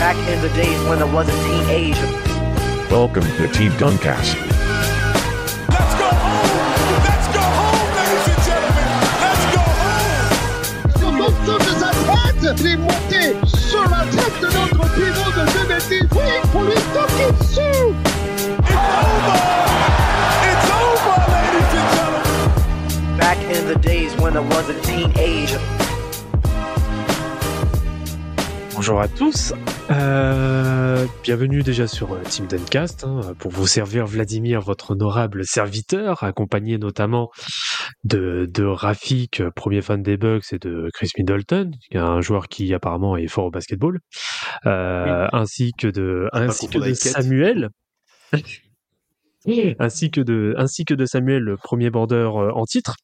Back in the days when I was a teenager. Welcome to Team Duncast. Let's go home! Let's go home, ladies and gentlemen! Let's go home! Sur l'autre de sa tête, il est monté sur la tête de notre pivot de 2010. Oui, pour lui toquer dessus. It's over! It's over, ladies and gentlemen! Back in the days when I was a teenager. Bonjour à tous, Euh, bienvenue déjà sur euh, Team Duncast hein, pour vous servir Vladimir, votre honorable serviteur, accompagné notamment de, de Rafik, euh, premier fan des Bucks, et de Chris Middleton, un joueur qui apparemment est fort au basketball, euh, ainsi que de, ainsi que de Samuel. ainsi que de ainsi que de Samuel, le premier border en titre.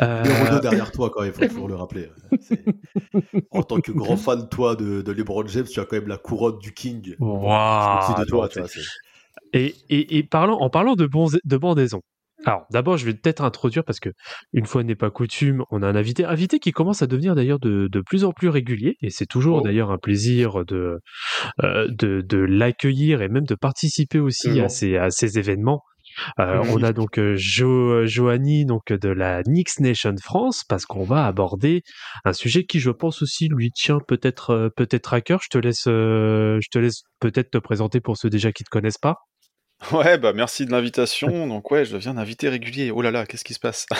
Euh... Numéro 2 derrière toi, quand même, il faut toujours le rappeler. En tant que grand fan, toi, de, de LeBron James, tu as quand même la couronne du King. Wow. de toi, tu vois, et, et, et parlant, en parlant de, bons, de bandaison, alors d'abord je vais peut-être introduire parce que une fois n'est pas coutume, on a un invité, invité qui commence à devenir d'ailleurs de, de plus en plus régulier et c'est toujours oh. d'ailleurs un plaisir de, euh, de, de l'accueillir et même de participer aussi à ces, à ces événements. Euh, oui. On a donc euh, jo Joanny donc de la Knicks Nation France parce qu'on va aborder un sujet qui je pense aussi lui tient peut-être euh, peut-être à cœur. Je te laisse euh, je te laisse peut-être te présenter pour ceux déjà qui te connaissent pas. Ouais, bah merci de l'invitation. Donc ouais, je deviens un invité régulier. Oh là là, qu'est-ce qui se passe?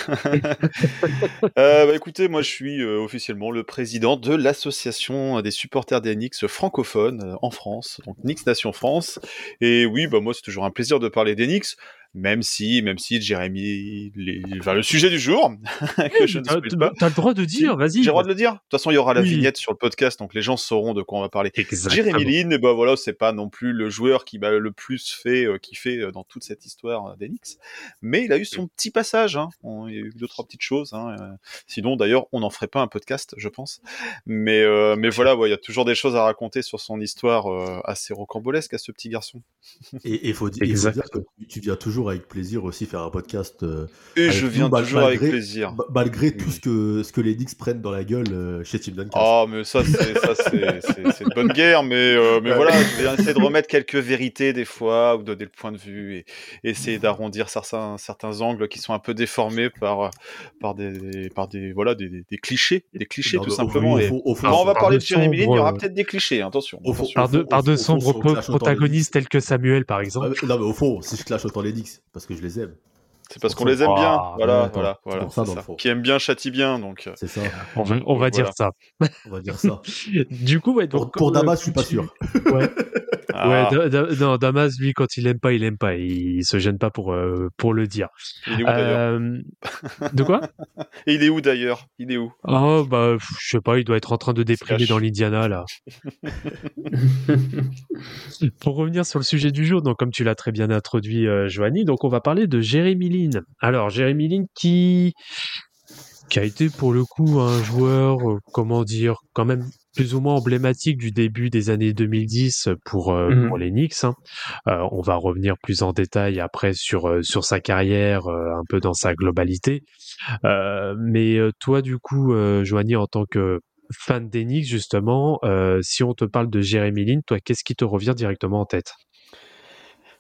Euh, bah, Écoutez, moi je suis euh, officiellement le président de l'association des supporters des Knicks francophones euh, en France, donc Knicks Nation France. Et oui, bah moi c'est toujours un plaisir de parler des Knicks même si, même si Jérémy, les... enfin, le sujet du jour, que je ne sais pas. T'as le droit de dire, vas-y. J'ai le droit de le dire. De toute façon, il y aura la oui. vignette sur le podcast, donc les gens sauront de quoi on va parler. Jérémy Lin, ben voilà, c'est pas non plus le joueur qui m'a le plus fait euh, kiffer euh, dans toute cette histoire euh, d'Enix, mais il a eu son petit passage. Hein. On, il y a eu deux trois petites choses. Hein. Sinon, d'ailleurs, on n'en ferait pas un podcast, je pense. Mais euh, mais voilà, il ouais, y a toujours des choses à raconter sur son histoire euh, assez rocambolesque à ce petit garçon. Et il faut, il faut dire que tu viens toujours avec plaisir aussi faire un podcast. Euh, et je viens nous, toujours malgré, avec plaisir. Malgré tout ce que, ce que les Knicks prennent dans la gueule euh, chez Team Duncast. Oh, mais ça, c'est une bonne guerre. Mais, euh, mais voilà, je vais essayer de remettre quelques vérités des fois, ou donner le point de vue, et, et essayer d'arrondir certains, certains angles qui sont un peu déformés par, par, des, par des, voilà, des, des, des clichés, des clichés non, tout simplement. Au, au, au, Alors, on va parler de Jérémy Lin, il y aura peut-être des clichés, attention. attention. Par de, par de sombres protagonistes tels que Samuel, par exemple. Non, mais au fond, si je clash autant les Parce que je les aime. C'est parce qu'on les aime bien, voilà, ouais, voilà, voilà. Ça, ça. Qui aime bien châtie bien, donc. C'est ça. On va, on va dire ça. On va dire ça. du coup, ouais, donc, pour, pour Damas, je suis pas sûr. ouais. Ah. Ouais, da, da, non, Damas, lui, quand il aime pas, il aime pas. Il, il se gêne pas pour, euh, pour le dire. Il est où d'ailleurs euh, De quoi? Et il est où d'ailleurs? Il est où? Oh, bah, je sais pas, il doit être en train de déprimer dans l'Indiana, là. pour revenir sur le sujet du jour, donc, comme tu l'as très bien introduit, euh, Joanie, donc, on va parler de Jérémy Lin. Alors, Jérémy Lin qui qui a été pour le coup un joueur, euh, comment dire, quand même plus ou moins emblématique du début des années 2010 pour, euh, mmh. pour les Knicks. Hein. Euh, on va revenir plus en détail après sur, euh, sur sa carrière, un peu dans sa globalité. mais toi, du coup, Joanie, en tant que fan des Knicks, justement, si on te parle de Jérémy Lin, toi, qu'est-ce qui te revient directement en tête?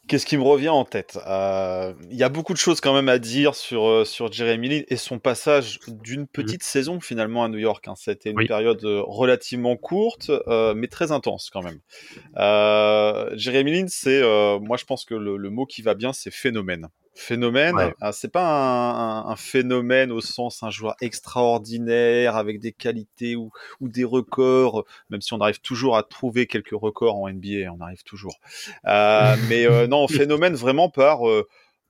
Qu'est-ce qui me revient en tête? Il euh, y a beaucoup de choses quand même à dire sur, euh, sur Jeremy Lin et son passage d'une petite mmh. saison finalement à New York. Hein. C'était une oui. période euh, relativement courte, euh, mais très intense quand même. Euh, Jeremy Lin, c'est, moi je pense que le, le, mot qui va bien, c'est phénomène. Phénomène, ouais. c'est pas un, un, un, phénomène au sens un joueur extraordinaire avec des qualités ou, ou, des records, même si on arrive toujours à trouver quelques records en NBA, on arrive toujours. Euh, mais euh, non, phénomène vraiment par euh,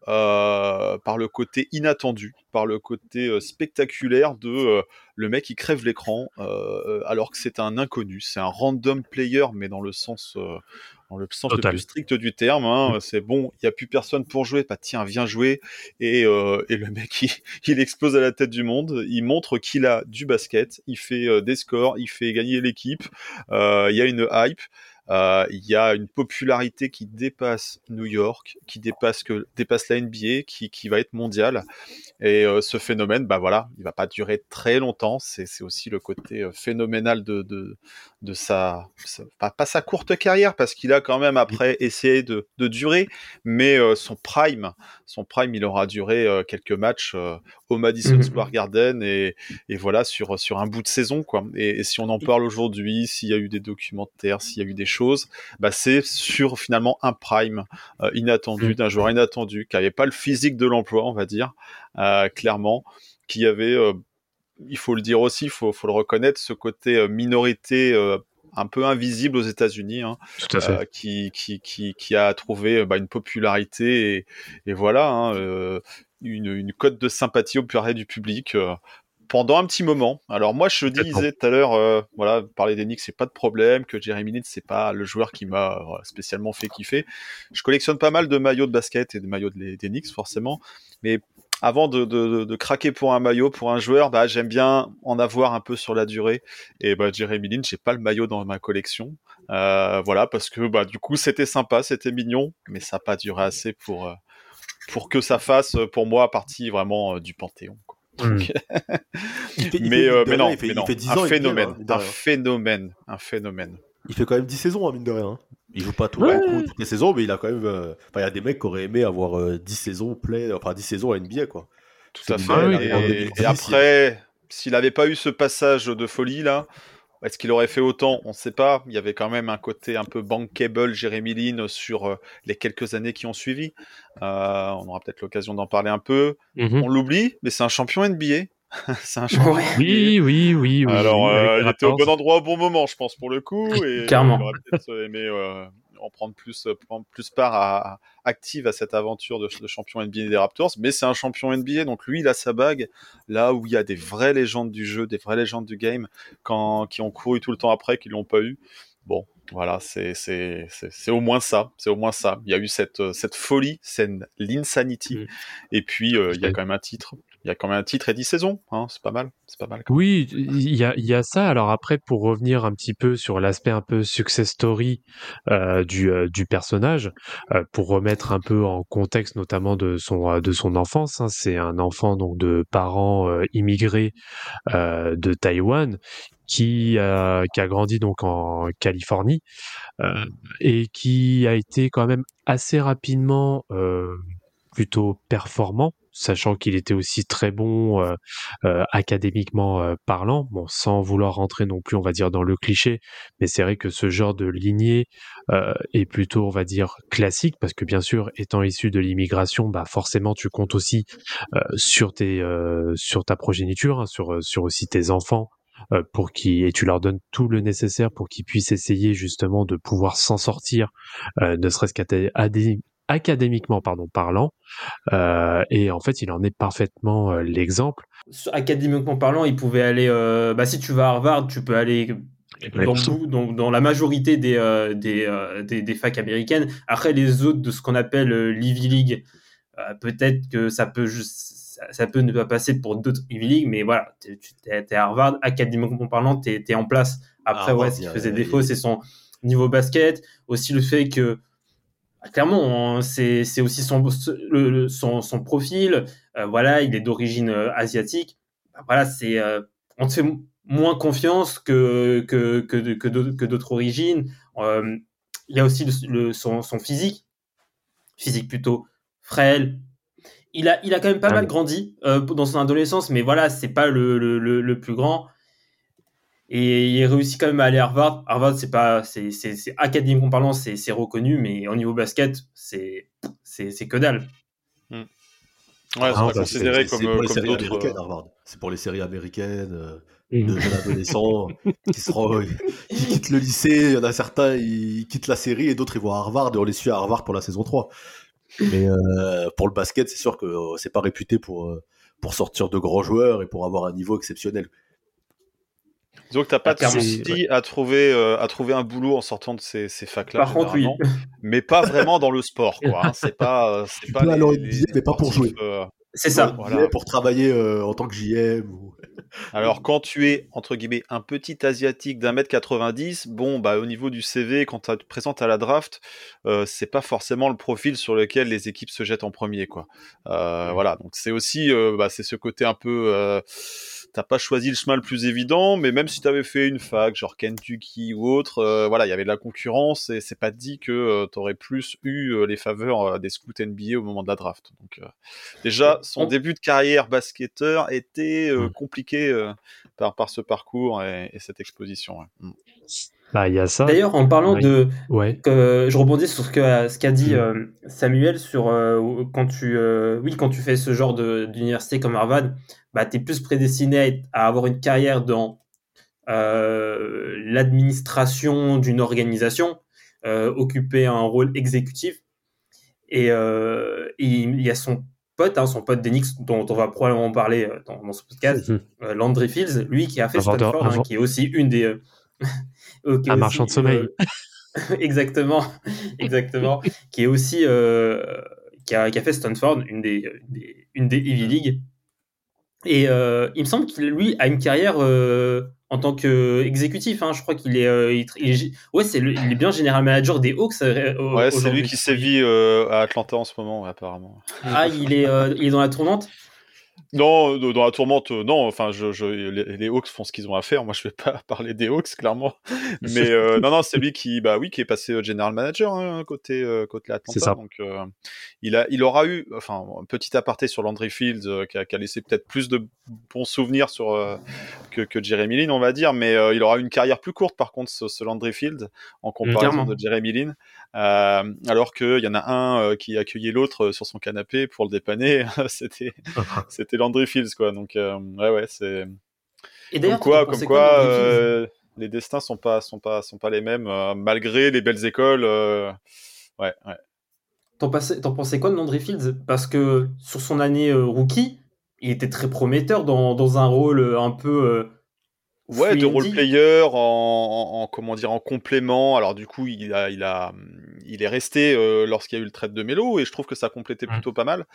euh, par le côté inattendu, par le côté spectaculaire de le mec qui crève l'écran alors que c'est un inconnu, c'est un random player mais dans le sens dans le sens Total. le plus strict du terme. Hein, mmh. C'est bon, il n'y a plus personne pour jouer. Bah tiens, viens jouer. Et, euh, et le mec, il, il, explose à la tête du monde. Il montre qu'il a du basket. Il fait euh, des scores. Il fait gagner l'équipe. Euh, il y a une hype. Euh, il y a une popularité qui dépasse New York, qui dépasse que dépasse la NBA, qui, qui va être mondiale. Et euh, ce phénomène, bah voilà, il va pas durer très longtemps. C'est aussi le côté phénoménal de, de, de sa, pas, sa courte carrière parce qu'il a quand même après essayé de, durer, mais son prime, son prime, il aura duré quelques matchs au Madison mmh. Square Garden et, voilà sur sur un bout de saison quoi. Et, si on en parle aujourd'hui, s'il y a eu des documentaires, s'il y a eu des choses, bah c'est sur finalement un prime inattendu mmh. d'un joueur inattendu qui n'avait pas le physique de l'emploi, on va dire clairement, qui avait il faut le dire aussi, il faut, le reconnaître, ce côté euh, minorité euh, un peu invisible aux États-Unis, hein, euh, qui, qui, a trouvé bah, une popularité et, voilà, hein, une, cote de sympathie auprès du public pendant un petit moment. Alors moi, je disais tout à l'heure, voilà, parler des Knicks, c'est pas de problème, que Jeremy Lin, c'est pas le joueur qui m'a spécialement fait kiffer. Je collectionne pas mal de maillots de basket et de maillots des Knicks, forcément, mais avant de, de, de, craquer pour un maillot, pour un joueur, bah, j'aime bien en avoir un peu sur la durée. Et bah, Jeremy Lin, j'ai pas le maillot dans ma collection. Euh, voilà, parce que bah, du coup, c'était sympa, c'était mignon, mais ça n'a pas duré assez pour, euh, pour que ça fasse, pour moi, partie vraiment euh, du Panthéon. Mais, mais non, il fait, mais 10 ans un phénomène, un phénomène, un phénomène. Il fait quand même 10 saisons, hein, mine de rien. Il joue pas tout toutes les saisons, mais il a quand même. Euh, enfin, il y a des mecs qui auraient aimé avoir 10 euh, saisons play, enfin 10 saisons à NBA, quoi. Tout à fait. et, après, s'il n'avait pas eu ce passage de folie là, est-ce qu'il aurait fait autant? On ne sait pas. Il y avait quand même un côté un peu bankable, Jérémy Lin, sur euh, les quelques années qui ont suivi. on aura peut-être l'occasion d'en parler un peu. Mhm. On l'oublie, mais c'est un champion NBA. c'est un champion. Oui, oui, oui, oui. Alors, il était au bon endroit au bon moment, je pense, pour le coup. Et Clairement. Il aurait peut-être aimé en prendre plus, euh, prendre plus part à, active à cette aventure de, champion NBA des Raptors, mais c'est un champion NBA, donc lui, il a sa bague là où il y a des vraies légendes du jeu, des vraies légendes du game, quand, qui ont couru tout le temps après, qui l'ont pas eu. Bon, voilà, c'est au moins ça, c'est au moins ça. Il y a eu cette, cette folie, c'est l'insanity, mm. et puis euh, il y a quand même un titre, il y a quand même un titre et 10 saisons, hein, c'est pas mal, c'est pas mal. Oui, il y a, y a ça. Alors après, pour revenir un petit peu sur l'aspect un peu success story euh, du, euh, du personnage, euh, pour remettre un peu en contexte notamment de son de son enfance, hein, c'est un enfant donc de parents immigrés de Taïwan qui, a qui a grandi donc en Californie et qui a été quand même assez rapidement plutôt performant sachant qu'il était aussi très bon euh, euh, académiquement euh, parlant, bon, sans vouloir rentrer non plus, on va dire, dans le cliché, mais c'est vrai que ce genre de lignée est plutôt, on va dire, classique, parce que bien sûr, étant issu de l'immigration, bah forcément, tu comptes aussi sur tes, sur ta progéniture, hein, sur, sur aussi tes enfants, pour qui et tu leur donnes tout le nécessaire pour qu'ils puissent essayer justement de pouvoir s'en sortir, ne serait-ce qu'à académiquement pardon, parlant, euh, et en fait, il en est parfaitement euh, l'exemple. Académiquement parlant, il pouvait aller. Euh, bah, si tu vas à Harvard, tu peux aller dans, dans, la majorité des, des, des, des, facs américaines. Après, les autres de ce qu'on appelle l'Ivy League, peut-être que ça peut juste, ça, peut ne pas passer pour d'autres Ivy League, mais voilà, tu es, à Harvard, académiquement parlant, tu es, en place. Après, ouais, ce qui faisait défaut, c'est son niveau basket, aussi le fait que clairement, hein, c'est aussi son, son, son, profil. Euh, voilà, il est d'origine euh, asiatique. Bah, voilà, c'est euh, on te fait moins confiance que que que, que d'autres origines. il y a aussi le, son, son, physique, physique plutôt frêle. Il a il a quand même pas ah mal grandi dans son adolescence, mais voilà, c'est pas le, plus grand. Et il réussit quand même à aller à Harvard. Harvard, c'est pas, c'est, c'est, c'est académiquement parlant, c'est, c'est reconnu, mais au niveau basket, c'est, c'est, c'est que dalle. Hmm. Ouais, c'est considéré comme, pour les séries américaines, Harvard. C'est pour les séries américaines euh, de jeunes adolescents qui, seront, qui quittent le lycée. Il y en a certains, ils quittent la série et d'autres, ils vont à Harvard et on les suit à Harvard pour la saison 3. Mais euh, pour le basket, c'est sûr que euh, c'est pas réputé pour, pour sortir de grands joueurs et pour avoir un niveau exceptionnel. Donc t'as pas de souci à trouver euh, à trouver un boulot en sortant de ces, ces facs-là. Par contre, oui. Mais pas vraiment dans le sport, quoi. Hein. C'est pas, euh, c'est pas. Les, mais pas pour jouer. Euh, c'est ça. Voilà. Pour travailler en tant que JM. Ou... Alors quand tu es entre guillemets un petit asiatique d'un mètre 90, bon bah au niveau du CV quand tu te présentes à la draft, c'est pas forcément le profil sur lequel les équipes se jettent en premier, quoi. Voilà. Donc c'est aussi bah, c'est ce côté un peu t'as pas choisi le chemin le plus évident, mais même si tu avais fait une fac, genre Kentucky ou autre, euh, voilà, il y avait de la concurrence et c'est pas dit que euh, tu aurais plus eu euh, les faveurs des scouts NBA au moment de la draft. Donc déjà, son début de carrière basketteur était Mm. compliqué par, par ce parcours et, et cette exposition. ouais. Bah, il y a ça. D'ailleurs, en parlant de. Ouais. je rebondis sur ce qu'a dit Mm. euh, Samuel sur euh, quand tu euh, oui quand tu fais ce genre d'université comme Harvard, bah tu es plus prédestiné à, avoir une carrière dans l'administration d'une organisation, occuper un rôle exécutif. Et, et il y a son pote, hein, son pote d'Enix, dont on va probablement parler dans, dans ce podcast, Mhm. euh, Landry Fields, lui qui a fait Stanford, hein, qui est aussi une des Un aussi, marchand de sommeil. euh, exactement, exactement, qui est aussi euh, qui, a, qui a fait Stanford, une des, des- une des Ivy League. Et euh, il me semble qu'il lui a une carrière euh, en tant qu'exécutif. Hein, je crois qu'il est, euh, il, il est- ouais, c'est le- il est bien général manager des Hawks. euh, Ouais, c'est lui qui sévit euh, à Atlanta en ce moment, ouais, apparemment. Ah, il est, euh, il est dans la tournante? Non, euh, dans la tourmente, euh, non. Enfin, je, je, les, les Hawks font ce qu'ils ont à faire. Moi, je vais pas parler des Hawks, clairement. Mais euh, non, non, c'est lui qui, bah oui, qui est passé euh, general manager hein, côté euh, côté Atlanta. C'est ça. Donc, euh, il a, il aura eu, enfin, un petit aparté sur Landry Fields, euh, qui, a, qui a laissé peut-être plus de bons souvenirs sur euh, que, que Jeremy Lin, on va dire. Mais euh, il aura eu une carrière plus courte, par contre, ce, ce Landry Fields, en comparaison Clairement. de Jeremy Lin. Euh, alors qu'il y en a un euh, qui accueillait l'autre euh, sur son canapé pour le dépanner. C'était c'était Landry Fields quoi donc euh, ouais ouais c'est Et comme d'ailleurs, quoi comme quoi euh, les destins sont pas sont pas sont pas les mêmes euh, malgré les belles écoles euh, ouais ouais T'en pensais, t'en pensais quoi de Landry Fields? Parce que sur son année euh, rookie, il était très prometteur dans, dans un rôle un peu. Euh, ouais de free role indie. player en, en- en- comment dire en complément alors du coup il a il a il est resté euh, lorsqu'il y a eu le trade de Melo et je trouve que ça complétait Mm. plutôt pas mal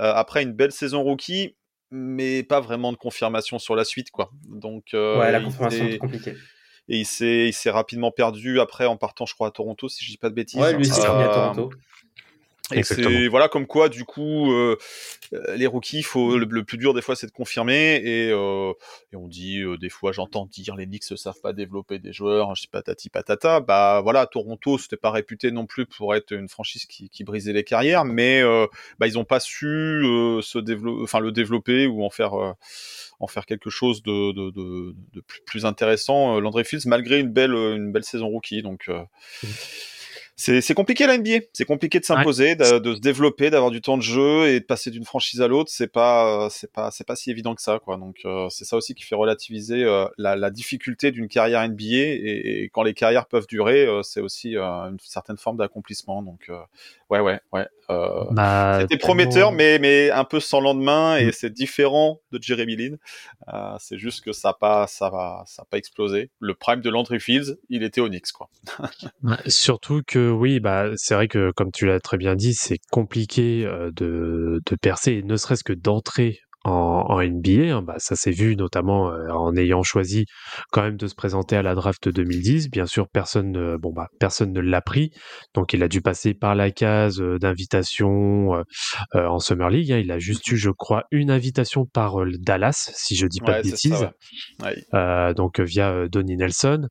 Euh, après une belle saison rookie mais pas vraiment de confirmation sur la suite quoi donc euh, Ouais, la confirmation s'est- est compliquée. et il s'est il s'est rapidement perdu après en partant je crois à Toronto si je dis pas de bêtises Ouais, lui il Euh, est à Toronto. Et c'est voilà comme quoi du coup euh, euh, les rookies faut le, le plus dur des fois c'est de confirmer. Et, euh, et on dit euh, des fois j'entends dire les Knicks ne savent pas développer des joueurs je sais patati patata. Bah voilà Toronto c'était pas réputé non plus pour être une franchise qui, qui brisait les carrières mais euh, bah, ils ont pas su euh, se développer enfin le développer ou en faire euh, en faire quelque chose de, de, de, de plus, plus intéressant euh, Landry Fields malgré une belle une belle saison rookie. Donc euh, c'est compliqué la NBA. C'est compliqué de s'imposer, de, de se développer, d'avoir du temps de jeu et de passer d'une franchise à l'autre. C'est pas, euh, c'est pas, c'est pas si évident que ça, quoi. Donc euh, c'est ça aussi qui fait relativiser euh, la, la difficulté d'une carrière NBA et, et quand les carrières peuvent durer, euh, c'est aussi euh, une certaine forme d'accomplissement. Donc euh, ouais, ouais, ouais. Euh, Bah, c'était tellement- prometteur, mais, mais un peu sans lendemain, et c'est différent de Jeremy Lin. Euh, c'est juste que ça n'a pas, ça va, ça a pas explosé. Le prime de Landry Fields, il était Knicks, quoi. Surtout que oui, bah c'est vrai que comme tu l'as très bien dit, c'est compliqué euh, de, de percer, et ne serait-ce que d'entrer en, en NBA. hein. bah, ça s'est vu notamment euh, en ayant choisi quand même de se présenter à la draft 2010. Bien sûr, personne, ne- bon bah personne ne l'a pris, donc il a dû passer par la case euh, d'invitation euh, euh, en Summer League. hein. Il a juste eu, je crois, une invitation par euh, Dallas, si je dis pas Ouais, de ça, bêtises. ouais. Ouais. Euh, donc via euh, Donnie Nelson.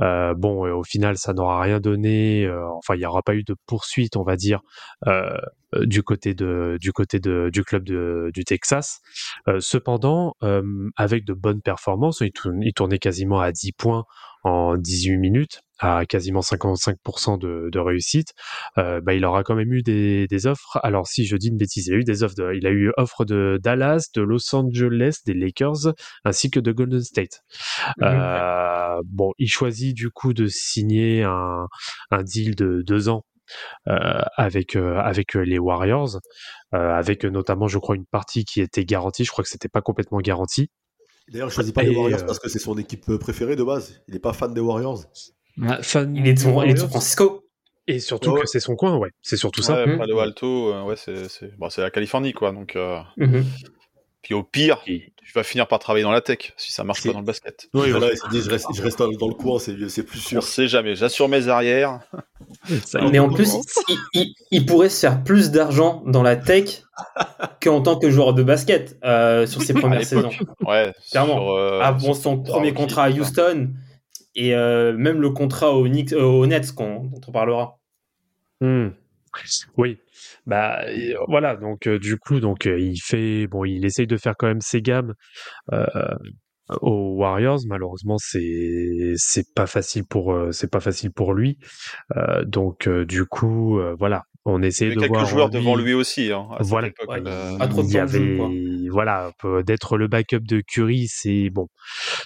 Euh, bon, euh, au final, ça n'aura rien donné. euh, enfin, il n'y aura pas eu de poursuite, on va dire, euh, du côté de du côté de du club de, du Texas. Cependant, avec de bonnes performances, il tournait quasiment à 10 points en 18 minutes à quasiment 55% de, de réussite, euh, bah, il aura quand même eu des, des offres. Alors si je dis une bêtise, il a eu des offres. De, il a eu offre de Dallas, de Los Angeles, des Lakers, ainsi que de Golden State. Euh, bon, il choisit du coup de signer un, un deal de deux ans euh, avec euh, avec les Warriors, euh, avec notamment, je crois, une partie qui était garantie. Je crois que c'était pas complètement garanti. D'ailleurs, il choisit pas les Warriors euh, parce que c'est son équipe préférée de base. Il est pas fan des Warriors. Fan Il est de. San Francisco. Et surtout Ouais, que c'est son coin, ouais. C'est surtout ça. Ouais, Mm. Palo Alto, euh, ouais, c'est c'est bon, c'est la Californie, quoi. Donc, euh, Mhm. puis au pire, Et- tu vas finir par travailler dans la tech si ça marche C'est- pas dans le basket. Voilà, il s'est dit, je reste, je reste dans, le coin, c'est c'est plus On sûr. sait jamais. J'assure mes arrières. Mais en plus, il, il- il pourrait se faire plus d'argent dans la tech qu'en tant que joueur de basket euh, sur ses premières saisons. Ouais, Clairement. sur, euh, Avant son premier contrat à. Houston et euh, même le contrat au Knicks, euh, aux Nets qu'on- dont on parlera. Hmm. Oui, bah euh, voilà. Donc euh, du coup, donc euh, il fait bon, il essaye de faire quand même ses gammes euh, aux Warriors. Malheureusement, c'est c'est pas facile pour euh, c'est pas facile pour lui. Euh, donc euh, du coup, euh, voilà, on Il y essaie avait de quelques voir joueurs devant lui aussi. Hein, à cette Voilà. époque, Ouais. euh, trop de il y avait. Voilà d'être le backup de Curry c'est bon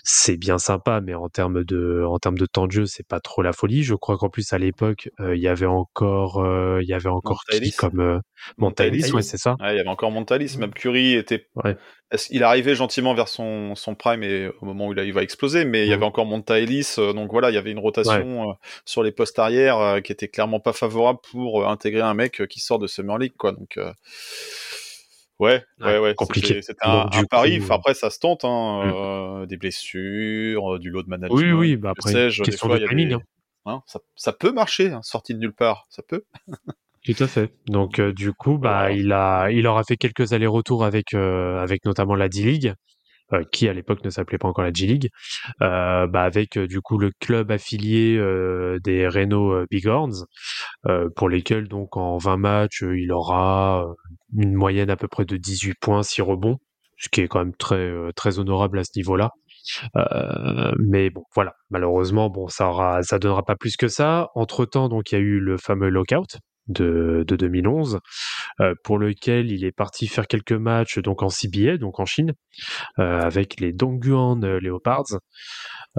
c'est bien sympa mais en termes de en termes de temps de jeu c'est pas trop la folie je crois qu'en plus à l'époque euh, il y avait encore euh, il y avait encore qui comme euh, Montalis ouais Montalis. c'est ça Ouais, il y avait encore Montalis, même Curry était. Ouais. Il arrivait gentiment vers son, son prime et au moment où il, a- il va exploser, mais il y Mhm. avait encore Montalis, euh, donc voilà, il y avait une rotation sur les postes arrière qui était clairement pas favorable pour intégrer un mec qui sort de Summer League, quoi. Donc ouais, ouais, Ouais, compliqué. C'était un, un pari. coup, Enfin, après, ça se tente, hein, Mhm. euh, des blessures, euh, du load management. oui oui bah après question fois, de timing des- hein. hein, ça, ça peut marcher, hein, sorti de nulle part, ça peut. Tout à fait. Donc euh, du coup, bah Voilà. il a il aura fait quelques allers-retours avec euh, avec notamment la D-League, euh, qui à l'époque ne s'appelait pas encore la G-League, euh, bah avec euh, du coup le club affilié euh, des Reno euh, Bighorns, euh, pour lesquels donc en 20 matchs euh, il aura euh, une moyenne à peu près de 18 points, 6 rebonds, ce qui est quand même très euh, très honorable à ce niveau-là. Euh, mais bon, voilà. Malheureusement, bon, ça aura, ça donnera pas plus que ça. Entre temps, donc, il y a eu le fameux lockout de, de 2011, euh, pour lequel il est parti faire quelques matchs, donc en CBA, donc en Chine, euh, avec les Dongguan Leopards.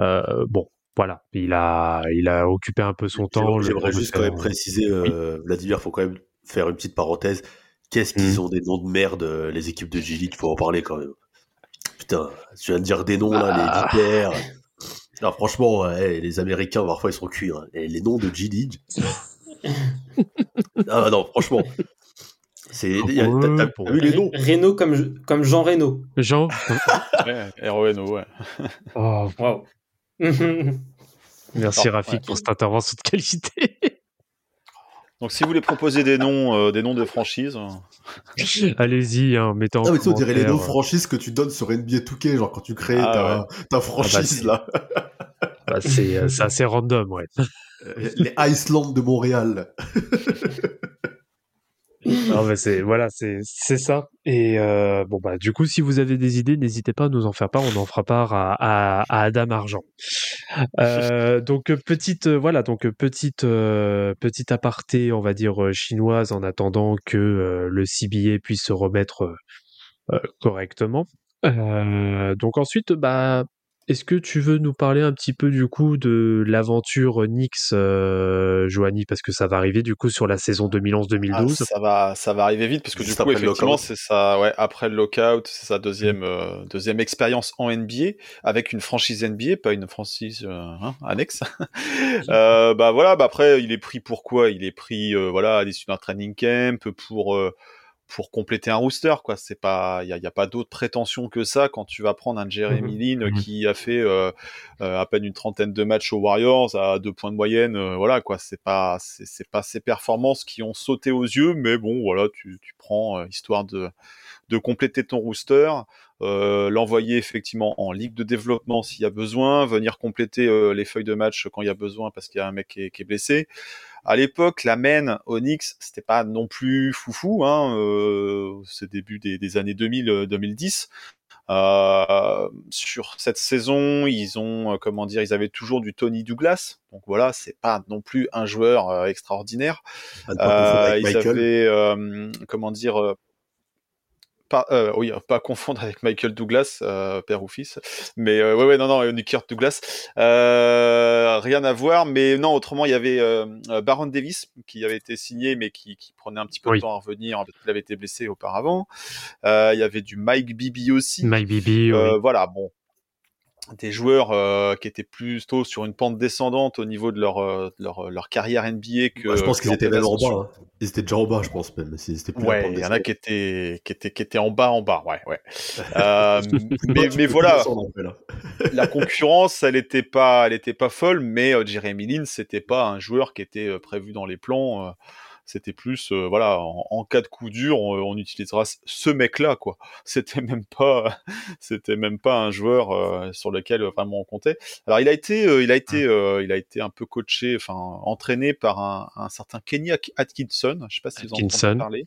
Euh, bon, voilà. Il a, il a occupé un peu son temps. J'aimerais juste quand même préciser, Vladimir, faut quand même faire une petite parenthèse. Qu'est-ce qu'ils Mhm. ont des noms de merde, les équipes de G-League, faut en parler quand même. Putain, tu viens de dire des noms là, Ah. les Vipers. Non, franchement, ouais, les Américains, parfois, ils sont cuits. hein. Et les noms de G-League. ah non, franchement. C'est, y a- t'as- t'as Pour- vu les noms? Renault comme, comme Jean Reno. Jean, Ouais, RONO, ouais. oh, Waouh. merci Rafik ouais. pour cette intervention de qualité. Donc, si vous voulez proposer des noms, euh, des noms de franchises, euh, Allez-y, hein, mettez en Ah, mais tu sais, on dirait les noms franchises que tu donnes sur NBA 2K, genre quand tu crées Ah, ta, ta franchise c'est- là. Bah, c'est euh, c'est assez random, ouais. Euh, les Iceland de Montréal. Non, mais c'est voilà, c'est c'est ça. Et euh, bon bah du coup, si vous avez des idées, n'hésitez pas à nous en faire part. On en fera part à, à, à Adam Argent. Euh, donc petite euh, voilà, donc petite petite aparté, on va dire chinoise, en attendant que le CBA puisse se remettre correctement. Donc ensuite, bah est-ce que tu veux nous parler un petit peu du coup de l'aventure Knicks, euh, Joanie, parce que ça va arriver du coup sur la saison 2011-2012. ah, ça va, ça va arriver vite parce que Juste du coup, après le effectivement, lockout. c'est ça, ouais, après le lockout, c'est sa deuxième, euh, deuxième expérience en NBA avec une franchise NBA, pas une franchise euh, hein, annexe. euh, bah voilà, bah après, il est pris pour quoi? Il est pris, euh, voilà, à l'issue d'un training camp pour. Euh, pour compléter un rooster, quoi. C'est pas, il y a, y a pas d'autre prétention que ça quand tu vas prendre un Jeremy Lin Mhm. qui a fait euh, euh, à peine une trentaine de matchs aux Warriors à deux points de moyenne, euh, voilà quoi. C'est pas, c'est c'est pas ses performances qui ont sauté aux yeux, mais bon, voilà, tu, tu prends euh, histoire de de compléter ton rooster, euh, l'envoyer effectivement en ligue de développement s'il y a besoin, venir compléter euh, les feuilles de match quand il y a besoin parce qu'il y a un mec qui est, qui est blessé. À l'époque, la main Onyx, c'était pas non plus foufou, hein, euh, c'est début des, des années 2000-2010. Euh, sur cette saison, ils ont, euh, comment dire, ils avaient toujours du Tony Douglas, donc voilà, c'est pas non plus un joueur euh, extraordinaire. Euh, ils avaient, euh, comment dire, euh, pas, euh, oui, pas confondre avec Michael Douglas, euh, père ou fils, mais euh, ouais, ouais, non, non, Kurt Douglas, euh, rien à voir, mais non, autrement, il y avait euh, euh, Baron Davis qui avait été signé, mais qui, qui prenait un petit peu Oui. de temps à revenir, parce qu'il avait été blessé auparavant. Euh, il y avait du Mike Bibi aussi. Mike Bibi, oui. Voilà, bon. Des joueurs euh, qui étaient plutôt sur une pente descendante au niveau de leur, euh, de leur, leur carrière NBA que. Bah, je pense qu'ils étaient même en bas. hein. Ils étaient déjà en bas, je pense même. plus Ouais, il y en a qui étaient, qui étaient, qui étaient en bas, en bas, ouais, ouais. Euh, mais, voilà, la concurrence, elle était pas, elle était pas folle, mais euh, Jeremy Lin, c'était pas un joueur qui était euh, prévu dans les plans. C'était plus, euh, voilà, en, en cas de coup dur, on, on utilisera ce- mec-là, quoi. C'était même pas, c'était même pas un joueur euh, sur lequel vraiment on comptait. Alors il a été, euh, il a été, euh, il a été un peu coaché, enfin entraîné par un, un certain Kenny At- Atkinson. Je sais pas si vous en entendez parler.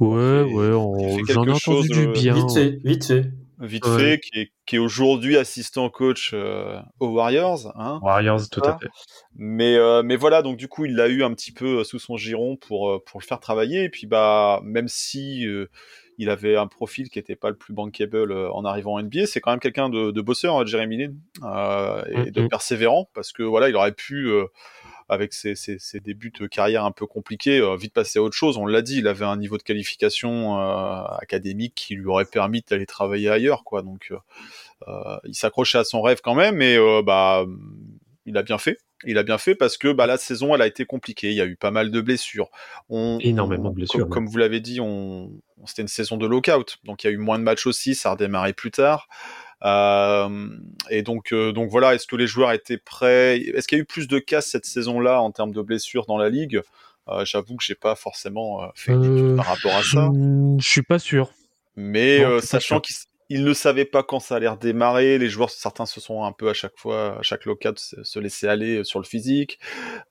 Ouais, ouais, on- j'en ai entendu chose, du euh, bien. Vite fait, vite fait. Vite Ouais. fait, qui est, qui est aujourd'hui assistant coach euh, aux Warriors. Hein. Warriors, tout à fait. Mais, euh, mais voilà, donc du coup, il l'a eu un petit peu euh, sous son giron pour, pour le faire travailler. Et puis, bah, même si euh, il avait un profil qui n'était pas le plus bankable en arrivant en NBA, c'est quand même quelqu'un de, de bosseur, euh, Jeremy Lin, et de Mhm. persévérant, parce que voilà, il aurait pu, avec ses, ses, ses débuts de carrière un peu compliqués, euh, vite passer à autre chose. On l'a dit, il avait un niveau de qualification euh, académique qui lui aurait permis d'aller travailler ailleurs, quoi. Donc, euh, il s'accrochait à son rêve quand même, et bah, il a bien fait. Il a bien fait parce que bah, la saison, elle a été compliquée. Il y a eu pas mal de blessures. On, Énormément de blessures, Comme, comme vous l'avez dit, on- c'était une saison de lockout, donc il y a eu moins de matchs aussi. Ça a redémarré plus tard. Euh, et donc, euh, donc voilà, est-ce que les joueurs étaient prêts? Est-ce qu'il y a eu plus de cas cette saison-là en termes de blessures dans la ligue? Euh, J'avoue que j'ai pas forcément fait une étude par rapport à ça. Je suis pas sûr. Mais Non, euh, sachant qu'ils ils ne savaient pas quand ça allait redémarrer, les joueurs, certains se sont un peu à chaque fois, à chaque local, se, se laisser aller euh, sur le physique.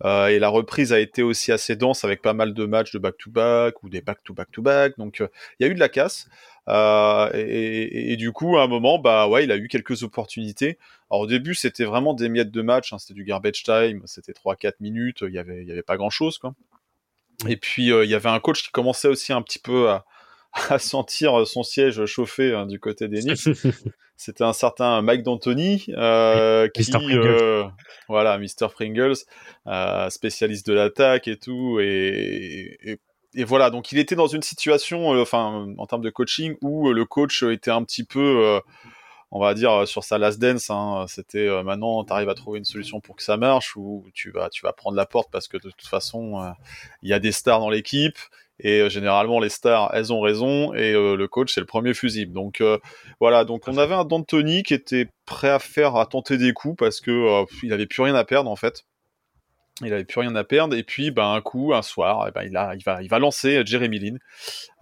Euh, et la reprise a été aussi assez dense avec pas mal de matchs de back-to-back ou des back-to-back-to-back. Donc euh, il y a eu de la casse. Et, du coup, à un moment, bah ouais, il a eu quelques opportunités. Alors au début, c'était vraiment des miettes de match, hein, c'était du garbage time, c'était 3-4 minutes, il y avait, y avait pas grand-chose. Et puis il y avait un coach qui commençait aussi un petit peu à, à sentir son siège chauffer hein, du côté des Knicks. C'était un certain Mike D'Antoni euh, qui, euh, voilà, Mr. Pringles, euh, spécialiste de l'attaque et tout, et, et, et voilà. Donc il était dans une situation, enfin, en termes de coaching, où le coach était un petit peu, on va dire, sur sa last dance. Hein, C'était euh, maintenant, tu arrives à trouver une solution pour que ça marche, ou tu vas, tu vas prendre la porte parce que de toute façon, euh, il y a des stars dans l'équipe. Et euh, généralement, les stars, elles ont raison, et euh, le coach, c'est le premier fusible. Donc euh, voilà, donc on avait un D'Antoni qui était prêt à faire, à tenter des coups parce que il avait plus rien à perdre en fait. Il avait plus rien à perdre, et puis ben un coup, un soir, eh ben, il, a, il, va, il va lancer Jeremy Lin.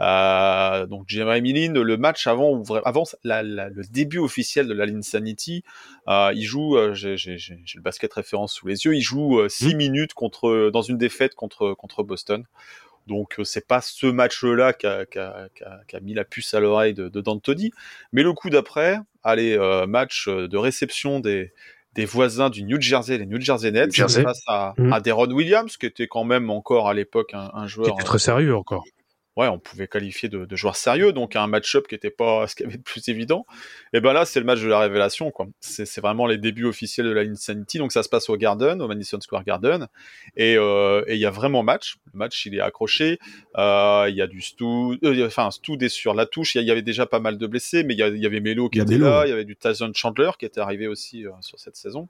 Euh, donc Jeremy Lin, le match avant, avant la- la- le début officiel de la Linsanity, euh, il joue, j'ai le basket référence sous les yeux, il joue 6 minutes contre, dans une défaite contre, contre Boston. Donc euh, c'est pas ce match-là qui a, mis la puce à l'oreille de, de D'Antoni, mais le coup d'après, allez, euh, match euh, de réception des, des voisins du New Jersey, les New Jersey Nets, Jersey. face à, à Deron Williams, qui était quand même encore à l'époque un, un Qui joueur était très sérieux encore. Ouais, on pouvait qualifier de, de joueur sérieux, donc un match-up qui n'était pas ce qu'il y avait de plus évident. Et ben là, c'est le match de la révélation, quoi. C'est vraiment les débuts officiels de la Insanity, donc ça se passe au Garden, au Madison Square Garden, et euh, et il y a vraiment match. Le match, il est accroché. Euh, Il y a du Stu, euh, enfin Stu est sur la touche. Il y avait déjà pas mal de blessés, mais il y, avait Melo qui était là, il y avait du Tyson Chandler qui était arrivé aussi euh, sur cette saison.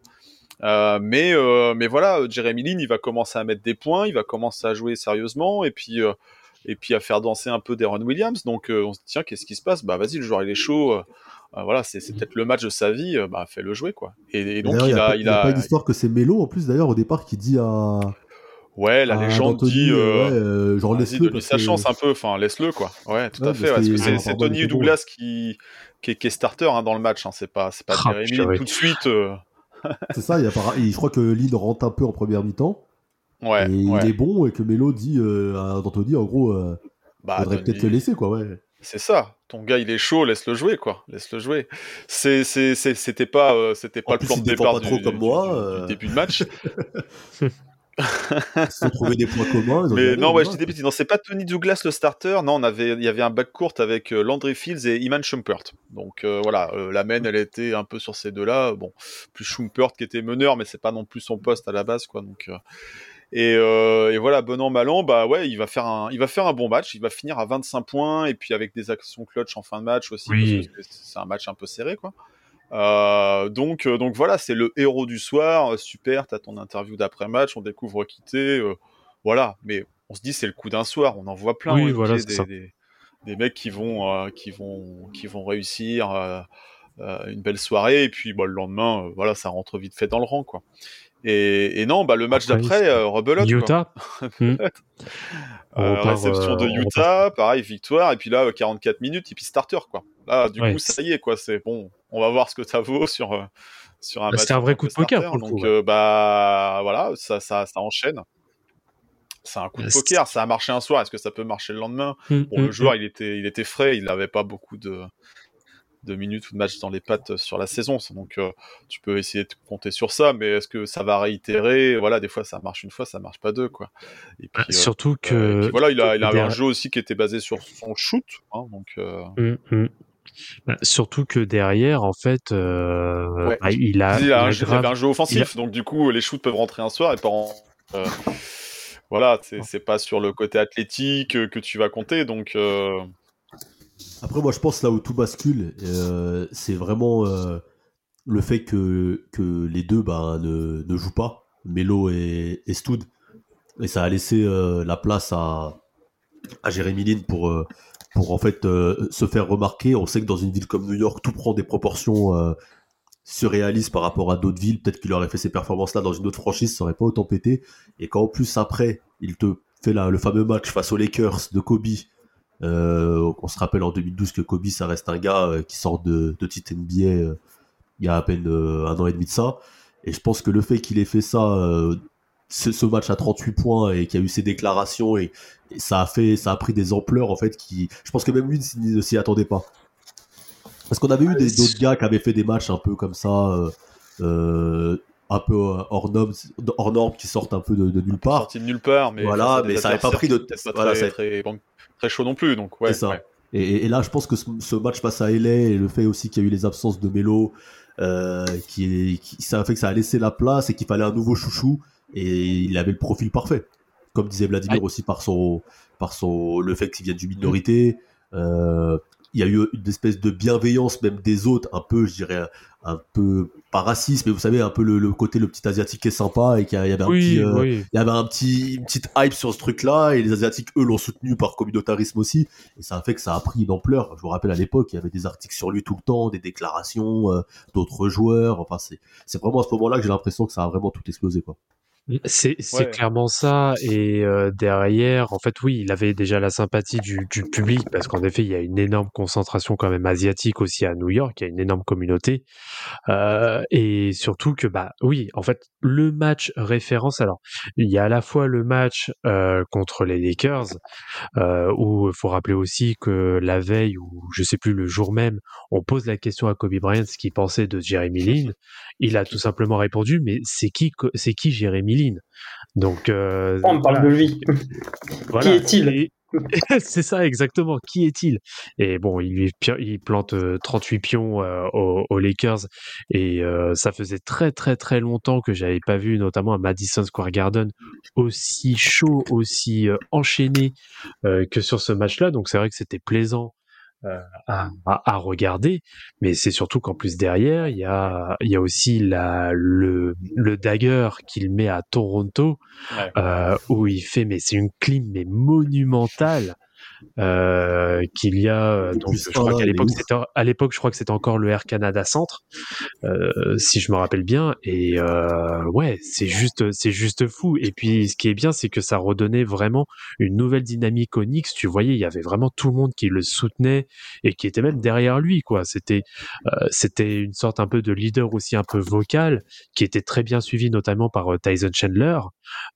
Euh, mais euh, mais voilà, Jeremy Lin, il va commencer à mettre des points, il va commencer à jouer sérieusement, et puis euh, et puis à faire danser un peu Deron Williams. Donc euh, on se dit tiens qu'est-ce qui se passe? Bah vas-y le joueur il est chaud. euh, euh, voilà c'est c'est peut-être le match de sa vie. bah fais-le jouer quoi. Et, et donc il y a pas- il a a pas une histoire que c'est Mélo en plus d'ailleurs au départ qui dit à. ouais la légende D'Antoni, dit. euh, ouais, genre laisse-le. parce sa chance un peu, enfin laisse-le quoi. Ouais, tout Ouais, à fait. parce que c'est Tony Douglas qui, qui, est, qui est starter hein, dans le match, hein. c'est pas, pas Ah, tout de suite. C'est ça, il y a et je crois que Lille rentre un peu en première mi-temps. Ouais, et ouais. il est bon et que Mélo dit euh, à D'Antoni en gros, euh, Bah, faudrait peut-être le laisser quoi, ouais. C'est ça. Ton gars, il est chaud, laisse-le jouer, quoi. Laisse-le jouer. C'est, c'était pas, euh, c'était pas En le plus, plan il de départ pas trop du, comme du- moi, du- du début de match. Ils se trouvés des points communs. Mais non, on ouais, je dis des bêtises. Non, c'est pas Tony Douglas le starter. Non, on avait, il y avait un backcourt avec euh, Landry Fields et Iman Shumpert. Donc euh, voilà, euh, la main, elle était un peu sur ces deux-là. Bon, plus Shumpert qui était meneur, mais c'est pas non plus son poste à la base, quoi. Donc et, euh, et voilà, bon an mal an, bah ouais, il va faire un, il va faire un bon match. Il va finir à 25 points et puis avec des actions clutch en fin de match aussi, Oui. parce que c'est un match un peu serré, quoi. donc, donc voilà, c'est le héros du soir. Super, t'as ton interview d'après-match, on découvre qui t'es. voilà, mais on se dit c'est le coup d'un soir. On en voit plein. Oui, hein, voilà, des, c'est ça. des- des mecs qui vont, qui vont, qui vont réussir euh, euh, une belle soirée et puis bah, le lendemain, euh, voilà, ça rentre vite fait dans le rang, quoi. Et, et non, bah, le match Après, d'après, c'est- euh, rebelote. Utah. Hmm. Euh, réception de euh, Utah, pareil, victoire, et puis là, euh, 44 minutes, et puis starter, quoi. Là, du Ouais. coup, ça y est, quoi, c'est bon, on va voir ce que ça vaut sur, euh, sur un Bah, match. c'était un vrai coup de poker, pour le coup, Donc, ouais. euh, bah, voilà, ça, ça, ça enchaîne. C'est un coup de Euh, poker, ça a marché un soir, est-ce que ça peut marcher le lendemain? Hmm, Bon, hmm, le joueur, il était, il était frais, il n'avait pas beaucoup de, de minutes ou de matchs dans les pattes sur la saison, donc euh, tu peux essayer de compter sur ça, mais est-ce que ça va réitérer? Voilà, des fois ça marche une fois, ça marche pas deux, quoi. Et puis, Ah, euh, Surtout que. euh, et puis voilà, il a, il a derrière- un jeu aussi qui était basé sur son shoot, hein, donc Mm, mm. Bah, surtout que derrière, en fait, Ouais. bah, il a, il, a a un, jeu- il avait un jeu offensif, donc du coup les shoots peuvent rentrer un soir et pas en- voilà, c'est pas sur le côté athlétique que tu vas compter, donc Après, moi, je pense là où tout bascule, euh, c'est vraiment euh, le fait que, que les deux bah, ne, ne jouent pas, Melo et, et Stoud. Et ça a laissé euh, la place à, à Jérémy Lin pour, pour en fait se faire remarquer. On sait que dans une ville comme New York, tout prend des proportions surréalistes par rapport à d'autres villes. Peut-être qu'il aurait fait ces performances-là dans une autre franchise, ça aurait pas autant pété. Et quand en plus après, il te fait la- le fameux match face aux Lakers de Kobe, euh, on se rappelle en 2012 que Kobe, ça reste un gars euh, qui sort de, de titre NBA euh, il y a à peine un an et demi de ça. Et je pense que le fait qu'il ait fait ça, ce, ce match à 38 points et qu'il y a eu ces déclarations et, et ça a fait, ça a pris des ampleurs en fait qui, je pense que même lui ne s'y attendait pas. Parce qu'on avait eu des- d'autres gars qui avaient fait des matchs un peu comme ça, euh, un peu euh, hors norme, hors norme, qui sortent un peu de, de nulle part. sorti de nulle part, mais Voilà, mais ça avait pas pris de- pas voilà, très, ça- très, bon, très chaud non plus, donc ouais. C'est ça. ouais. Et, et là, je pense que ce, ce match face à LA et le fait aussi qu'il y a eu les absences de Melo, euh, qui, ça a fait que ça a laissé la place et qu'il fallait un nouveau chouchou. Et il avait le profil parfait. Comme disait Vladimir aussi par son, par son, le fait qu'il vienne d'une minorité. Euh, il y a eu une espèce de bienveillance même des autres, un peu, je dirais, un peu pas raciste, mais vous savez, un peu le, le côté le petit asiatique qui est sympa et qu'il y avait un Oui, petit, euh, oui. il y avait un petit, une petite hype sur ce truc-là, et les Asiatiques, eux, l'ont soutenu par communautarisme aussi, et ça a fait que ça a pris une ampleur. Je vous rappelle à l'époque, il y avait des articles sur lui tout le temps, des déclarations, euh, d'autres joueurs, enfin, c'est, c'est vraiment à ce moment-là que j'ai l'impression que ça a vraiment tout explosé, quoi. C'est c'est Ouais. clairement ça. Et euh, derrière, en fait, oui, il avait déjà la sympathie du, du public parce qu'en effet, il y a une énorme concentration quand même asiatique aussi à New York. Il y a une énorme communauté. Euh, et surtout que, bah oui, en fait, le match référence, alors, il y a à la fois le match euh, contre les Lakers, où il faut rappeler aussi que la veille, ou je sais plus, le jour même, on pose la question à Kobe Bryant ce qu'il pensait de Jeremy Lin. Il a tout simplement répondu, mais c'est qui, c'est qui Jeremy Lin Donc, euh, On parle de lui. voilà. Qui est-il C'est ça exactement. Qui est-il? Et bon, il, plante euh, 38 pions euh, aux, aux Lakers et euh, ça faisait très très très longtemps que j'avais pas vu, notamment à Madison Square Garden, aussi chaud, aussi euh, enchaîné euh, que sur ce match-là. Donc c'est vrai que c'était plaisant euh, à, à- à regarder, mais c'est surtout qu'en plus derrière, il y a, il y a aussi la, le, le dagger qu'il met à Toronto, Ouais. euh, où il fait, mais c'est une clim mais monumentale. Euh, qu'il y a euh, donc je crois qu'à l'époque c'était à l'époque je crois que c'était encore le Air Canada Centre euh, si je me rappelle bien. Et euh, ouais c'est juste c'est juste fou. Et puis ce qui est bien c'est que ça redonnait vraiment une nouvelle dynamique au Knicks. Tu voyais il y avait vraiment tout le monde qui le soutenait et qui était même derrière lui quoi. C'était c'était une sorte un peu de leader aussi un peu vocal qui était très bien suivi notamment par Tyson Chandler.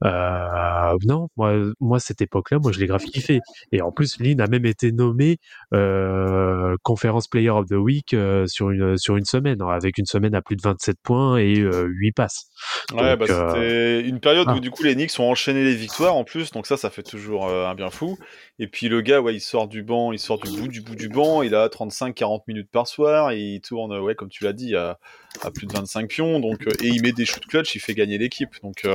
Non moi moi cette époque là moi je l'ai grave kiffé. Et en plus Lynn a même été nommé euh, Conference Player of the Week euh, sur une sur une semaine hein, avec une semaine à plus de 27 points et euh, 8 passes Ouais, Donc, bah, euh, c'était une période ah. où du coup les Knicks ont enchaîné les victoires en plus, donc ça, ça fait toujours euh, un bien fou. Et puis le gars, ouais, il sort du banc, il sort du bout du bout du banc, il a 35-40 minutes par soir, et il tourne, ouais, comme tu l'as dit, à, à plus de 25 pions, donc et il met des shoots clutch, il fait gagner l'équipe. Donc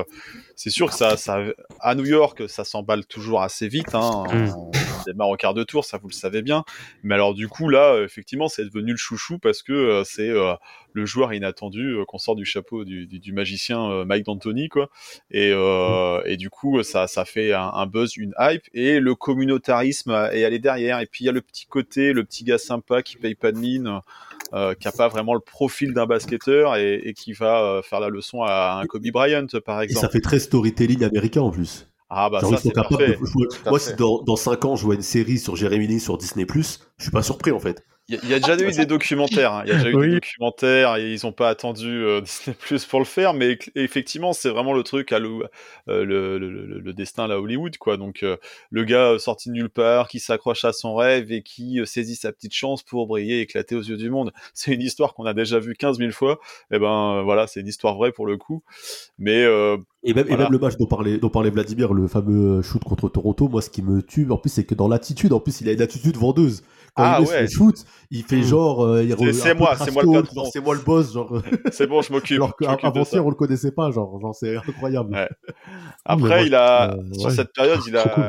c'est sûr que ça, ça, à New York, ça s'emballe toujours assez vite. Hein, Mm. En- démarre au quart de tour, ça vous le savez bien. Mais alors du coup là, euh, effectivement, c'est devenu le chouchou parce que euh, c'est euh, le joueur inattendu qu'on sort du chapeau du, du, du magicien Mike D'Antoni, quoi. Et, et du coup, ça, ça fait un, un, buzz, une hype, et le communautarisme est allé derrière. Et puis il y a le petit côté, le petit gars sympa qui paye pas de mine. Euh, qui a pas vraiment le profil d'un basketteur et, et qui va faire la leçon à un Kobe Bryant par exemple. Et ça fait très storytelling américain en plus. Ah bah Genre, ça c'est parfait. De... Moi, si dans, dans 5 ans je vois une série sur Jeremy Lin sur Disney+, je suis pas surpris en fait. Il y, y, a déjà eu des documentaires, hein. il y a déjà eu oui. des documentaires et ils n'ont pas attendu euh, Disney Plus pour le faire, mais effectivement c'est vraiment le truc à le, euh, le, le, le, destin à Hollywood quoi. Donc euh, le gars sorti de nulle part, qui s'accroche à son rêve et qui saisit sa petite chance pour briller, éclater aux yeux du monde. C'est une histoire qu'on a déjà vue 15 000 fois. Et ben voilà, c'est une histoire vraie pour le coup. Mais et même, voilà. et même, le match dont parlait, dont parlait Vladimir, le fameux shoot contre Toronto, moi ce qui me tue en plus c'est que dans l'attitude, en plus il a une attitude vendeuse. Quand ah il ouais. shoot, il fait genre. Euh, c'est moi, c'est moi le patron. C'est moi le boss, genre. c'est bon, je m'occupe. Alors qu'avant-hier, on le connaissait pas, genre, genre c'est incroyable. Ouais. Après, il a, euh, sur ouais. cette période, il a, cool.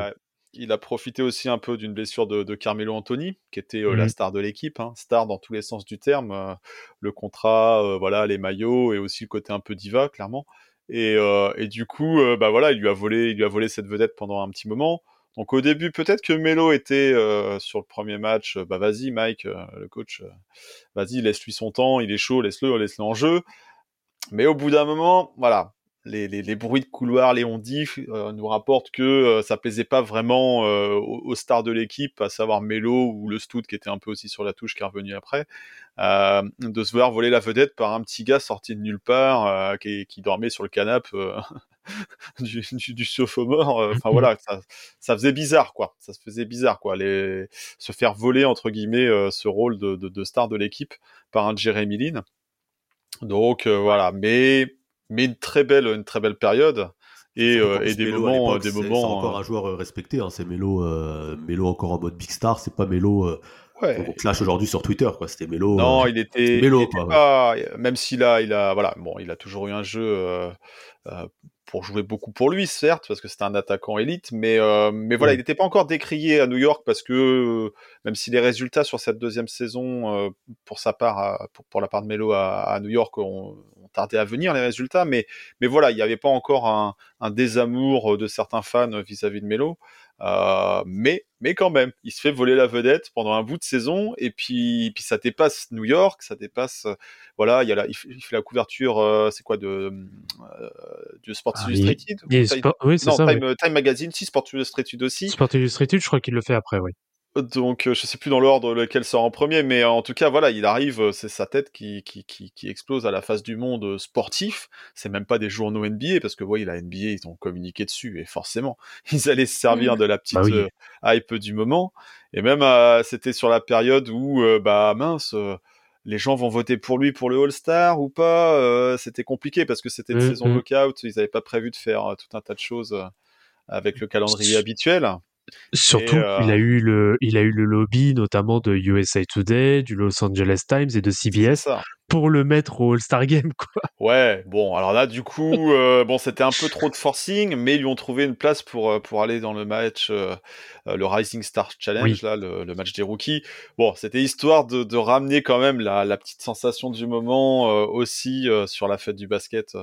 il a profité aussi un peu d'une blessure de, de, Carmelo Anthony, qui était euh, la star de l'équipe, hein, star dans tous les sens du terme. Euh, le contrat, voilà, les maillots et aussi le côté un peu diva, clairement. Et, et du coup, bah voilà, il lui a volé, il lui a volé cette vedette pendant un petit moment. Donc au début, peut-être que Melo était euh, sur le premier match, bah vas-y Mike, euh, le coach, euh, vas-y, laisse-lui son temps, il est chaud, laisse-le, laisse-le en jeu. Mais au bout d'un moment, voilà, les, bruits de couloir, les ondifs nous rapportent que ça plaisait pas vraiment aux, aux, stars de l'équipe, à savoir Melo ou le Stout qui était un peu aussi sur la touche qui est revenu après, de se voir voler la vedette par un petit gars sorti de nulle part qui, qui, dormait sur le canapé du, du, du sophomore. Euh, enfin voilà, ça, ça, faisait bizarre quoi. Ça se faisait bizarre quoi. Les, se faire voler entre guillemets euh, ce rôle de, de, de star de l'équipe par un Jeremy Lin. Donc euh, voilà, mais mais une très belle une très belle période. Et, et des, moments, des moments, C'est encore un joueur respecté. Hein. C'est Melo, Melo encore en mode big star. C'est pas Melo. Ouais. On clash aujourd'hui sur Twitter, quoi. C'était Melo. Non, il était. Melo, il était quoi, pas, ouais. Même s'il a, il a, voilà, bon, il a toujours eu un jeu euh, euh, pour jouer beaucoup pour lui, certes, parce que c'était un attaquant élite, mais, euh, mais voilà, ouais. il n'était pas encore décrié à New York parce que euh, même si les résultats sur cette deuxième saison, euh, pour sa part, pour, pour, la part de Melo à, à New York, ont, ont, tardé à venir les résultats, mais, mais voilà, il n'y avait pas encore un, un, désamour de certains fans vis-à-vis -vis de Melo. Euh, mais, mais quand même, il se fait voler la vedette pendant un bout de saison, et puis, puis ça dépasse New York, ça dépasse, euh, voilà, il, y a la, il, fait, il fait la couverture, euh, c'est quoi, de, euh, de Sports ah, Illustrated il, Time, oui, non, ça, Time, oui. Time, Magazine, si, Sports Illustrated aussi. Sports Illustrated, je crois qu'il le fait après, oui. Donc, je sais plus dans l'ordre lequel sort en premier, mais en tout cas, voilà, il arrive, c'est sa tête qui, qui, qui, qui, explose à la face du monde sportif. C'est même pas des journaux NBA, parce que, voyez, la NBA, ils ont communiqué dessus, et forcément, ils allaient se servir de la petite bah oui. euh, hype du moment. Et même, euh, c'était sur la période où, euh, bah, mince, les gens vont voter pour lui pour le All-Star ou pas. c'était compliqué, parce que c'était une mmh, saison mmh. lockout, ils avaient pas prévu de faire tout un tas de choses avec le calendrier habituel. Surtout euh... il a eu le il a eu le lobby notamment de USA Today, du Los Angeles Times et de CBS pour le mettre au All-Star Game quoi. Ouais, bon, alors là du coup euh, bon, c'était un peu trop de forcing mais ils lui ont trouvé une place pour euh, pour aller dans le match euh, le Rising Star Challenge oui. là, le, le, match des rookies. Bon, c'était histoire de, de, ramener quand même la, la petite sensation du moment euh, aussi sur la fête du basket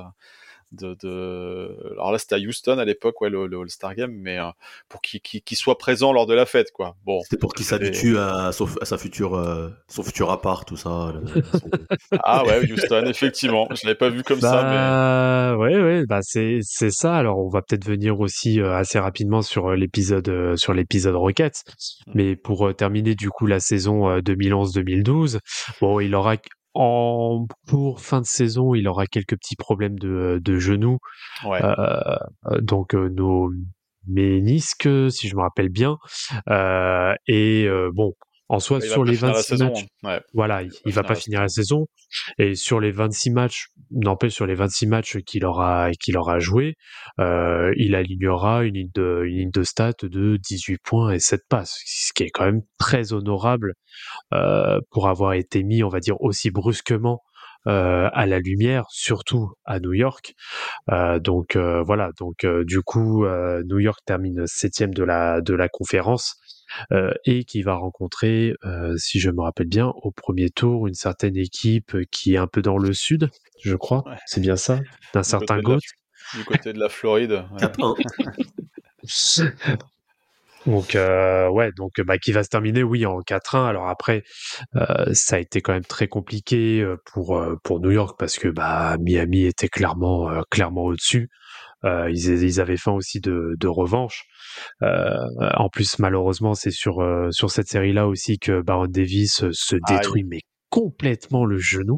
de, de... alors là c'était à Houston à l'époque ouais le, le All-Star Game mais euh, pour qu'il qu qu soit présent lors de la fête quoi. Bon. C'était pour qu'il s'habitue à, son, à sa future euh, son futur appart tout ça son... ah ouais Houston effectivement. Je l'avais pas vu comme bah, ça mais ouais ouais bah c'est c'est ça. Alors on va peut-être venir aussi euh, assez rapidement sur l'épisode euh, sur l'épisode Rockets. Mmh. mais pour euh, terminer du coup la saison 2011-2012 bon il aura en pour fin de saison, il aura quelques petits problèmes de, de genoux. Ouais. Euh, donc euh, nos ménisques, si je me rappelle bien. Euh, et euh, bon, en soi, il sur les 26 matchs, ouais. voilà, il, il va pas finir la saison. Et sur les 26 matchs, n'empêche sur les 26 matchs qu'il aura qu'il aura joué, euh, il alignera une ligne de une ligne de stats de 18 points et 7 passes, ce qui est quand même très honorable euh, pour avoir été mis, on va dire, aussi brusquement à la lumière, surtout à New York. donc voilà, donc du coup, New York termine septième de la de la conférence. Et qui va rencontrer, si je me rappelle bien, au premier tour une certaine équipe qui est un peu dans le sud, je crois. C'est bien ça, d'un certain Goat. Du côté de la Floride. Donc euh, ouais, donc bah, qui va se terminer oui en 4-1. Alors après, euh, ça a été quand même très compliqué euh, pour euh, pour New York parce que bah Miami était clairement euh, clairement au-dessus. Euh, ils, ils, avaient faim aussi de, de revanche. en plus, malheureusement, c'est sur sur cette série-là aussi que Baron Davis se détruit mais complètement le genou.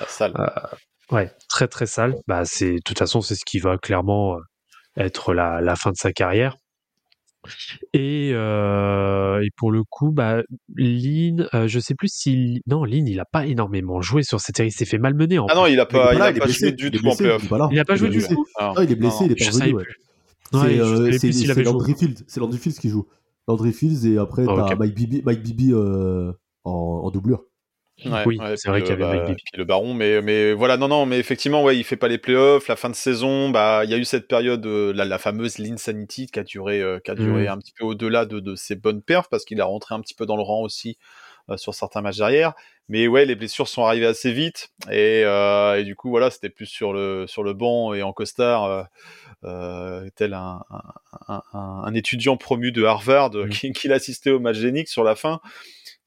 Ah, sale. ouais, très très sale. Bah c'est de toute façon c'est ce qui va clairement être la, la fin de sa carrière. Et, euh, et pour le coup, bah, Lynn, euh, je sais plus si non, Lynn, il a pas énormément joué sur cette série. Il s'est fait malmener. En ah non, il a pas, il, il a pas joué du tout en playoff. Il a pas joué du tout. Non, il est blessé, il est pas revenu. Ouais. C'est Landry Fields, c'est Landry Fields qui joue. Landry Fields et après oh, t'as Mike Bibi, Mike Bibi euh, en, en doublure. Ouais, oui, c'est vrai qu'il y avait bah, Mike le baron, mais, mais voilà, non, non, mais effectivement, ouais, il fait pas les playoffs, la fin de saison, bah, il y a eu cette période, euh, la, la, fameuse Linsanity qui a duré, euh, qui a duré mmh. un petit peu au-delà de, de, ses bonnes perfs, parce qu'il a rentré un petit peu dans le rang aussi euh, sur certains matchs derrière. Mais ouais, les blessures sont arrivées assez vite, et, et du coup, voilà, c'était plus sur le, sur le banc et en costard, tel un, un, un, un, étudiant promu de Harvard mmh. qui, qui l'assistait au match d'Enix sur la fin.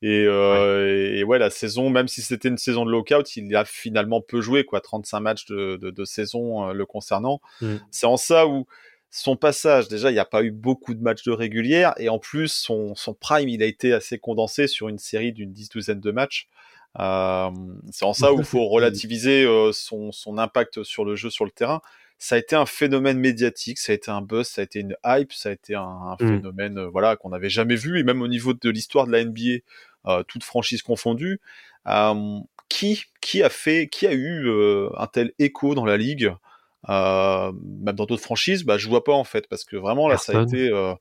Et, euh, ouais. et, ouais, la saison, même si c'était une saison de lockout, il a finalement peu joué, quoi, 35 matchs de, de, de saison euh, le concernant. Mm. C'est en ça où son passage, déjà, il n'y a pas eu beaucoup de matchs de régulière, et en plus, son, son prime, il a été assez condensé sur une série d'une dix douzaine de matchs. Euh, c'est en ça où il faut relativiser euh, son, son impact sur le jeu, sur le terrain ça a été un phénomène médiatique, ça a été un buzz, ça a été une hype, ça a été un, un mmh. phénomène euh, voilà qu'on n'avait jamais vu et même au niveau de l'histoire de la NBA, euh, toute franchise confondue, euh, qui qui a fait, qui a eu euh, un tel écho dans la ligue, même dans d'autres franchises, bah je vois pas en fait parce que vraiment là Personne. ça a été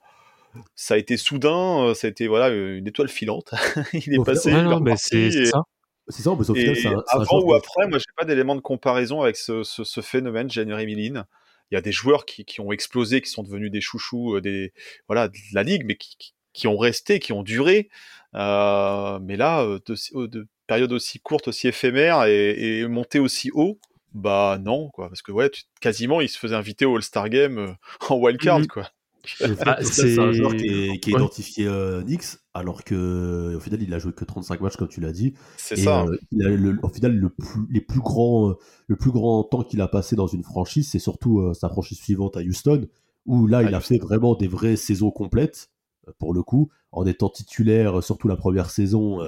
ça a été soudain, ça a été voilà une étoile filante. il est passé. Ouais, non, mais c'est ça. C'est ça, mais au final, c'est un, avant ou après, moi, j'ai pas d'élément de comparaison avec ce, ce, ce phénomène, January Milline. Il y a des joueurs qui, qui, ont explosé, qui sont devenus des chouchous, euh, des voilà, de la ligue, mais qui, qui ont resté, qui ont duré. Euh, mais là, euh, de, de période aussi courte, aussi éphémère et, et monter aussi haut, bah non, quoi, parce que ouais, tu, quasiment, il se faisait inviter au All-Star Game euh, en wildcard, mmh. quoi. Ah, c'est un joueur qui est, qui est ouais. identifié euh, Knicks, alors que au final il a joué que 35 matchs comme tu l'as dit. C'est ça. Euh, il a le, au final le plus, les plus grands, euh, le plus grand temps qu'il a passé dans une franchise, c'est surtout euh, sa franchise suivante à Houston, où là il a fait vraiment des vraies saisons complètes pour le coup, en étant titulaire surtout la première saison,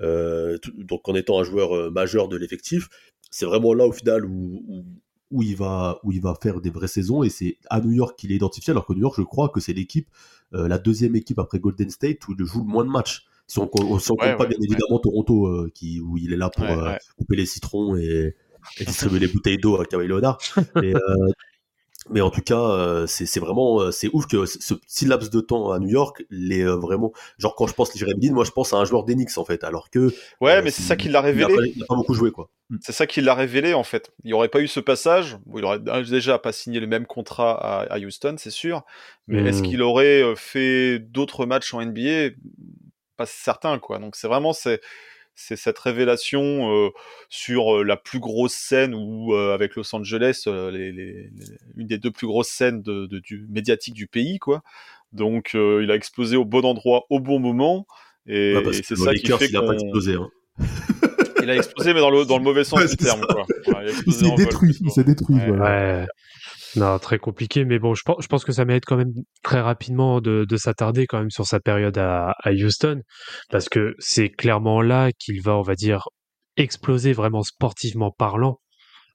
donc en étant un joueur majeur de l'effectif. C'est vraiment là au final où, où où il va où il va faire des vraies saisons et c'est à New York qu'il est identifié alors que New York je crois que c'est l'équipe euh, la deuxième équipe après Golden State où il joue le moins de matchs. Si on, on, si on ouais, compte pas bien ouais, évidemment Toronto euh, qui où il est là pour euh, couper les citrons et, et distribuer les bouteilles d'eau à Kawhi Leonard. Et, mais en tout cas, euh, c'est vraiment euh, c'est ouf que ce petit laps de temps à New York, les euh, vraiment genre quand je pense Jeremy Lin, moi je pense à un joueur d'Enix en fait, alors que ouais, mais c'est ça qui l'a révélé. Il a, pas, beaucoup joué quoi. Mm. C'est ça qui l'a révélé en fait. Il n'y aurait pas eu ce passage, il aurait déjà pas signé le même contrat à, à Houston, c'est sûr. Mais mm. est-ce qu'il aurait fait d'autres matchs en NBA Pas certain quoi. Donc c'est vraiment c'est c'est cette révélation euh, sur euh, la plus grosse scène ou euh, avec Los Angeles, euh, les, les, les, une des deux plus grosses scènes de, de, du médiatique du pays, quoi. Donc euh, il a explosé au bon endroit au bon moment et, ouais, et c'est ça qui fait qu'il a pas explosé. Hein. il a explosé mais dans le dans le mauvais sens ouais, du terme, quoi. Ouais, il s'est détruit, il s'est détruit. Ouais. Voilà. Non, très compliqué, mais bon, je pense, je pense que ça mérite quand même très rapidement de, de s'attarder quand même sur sa période à, à Houston, parce que c'est clairement là qu'il va, on va dire, exploser vraiment sportivement parlant,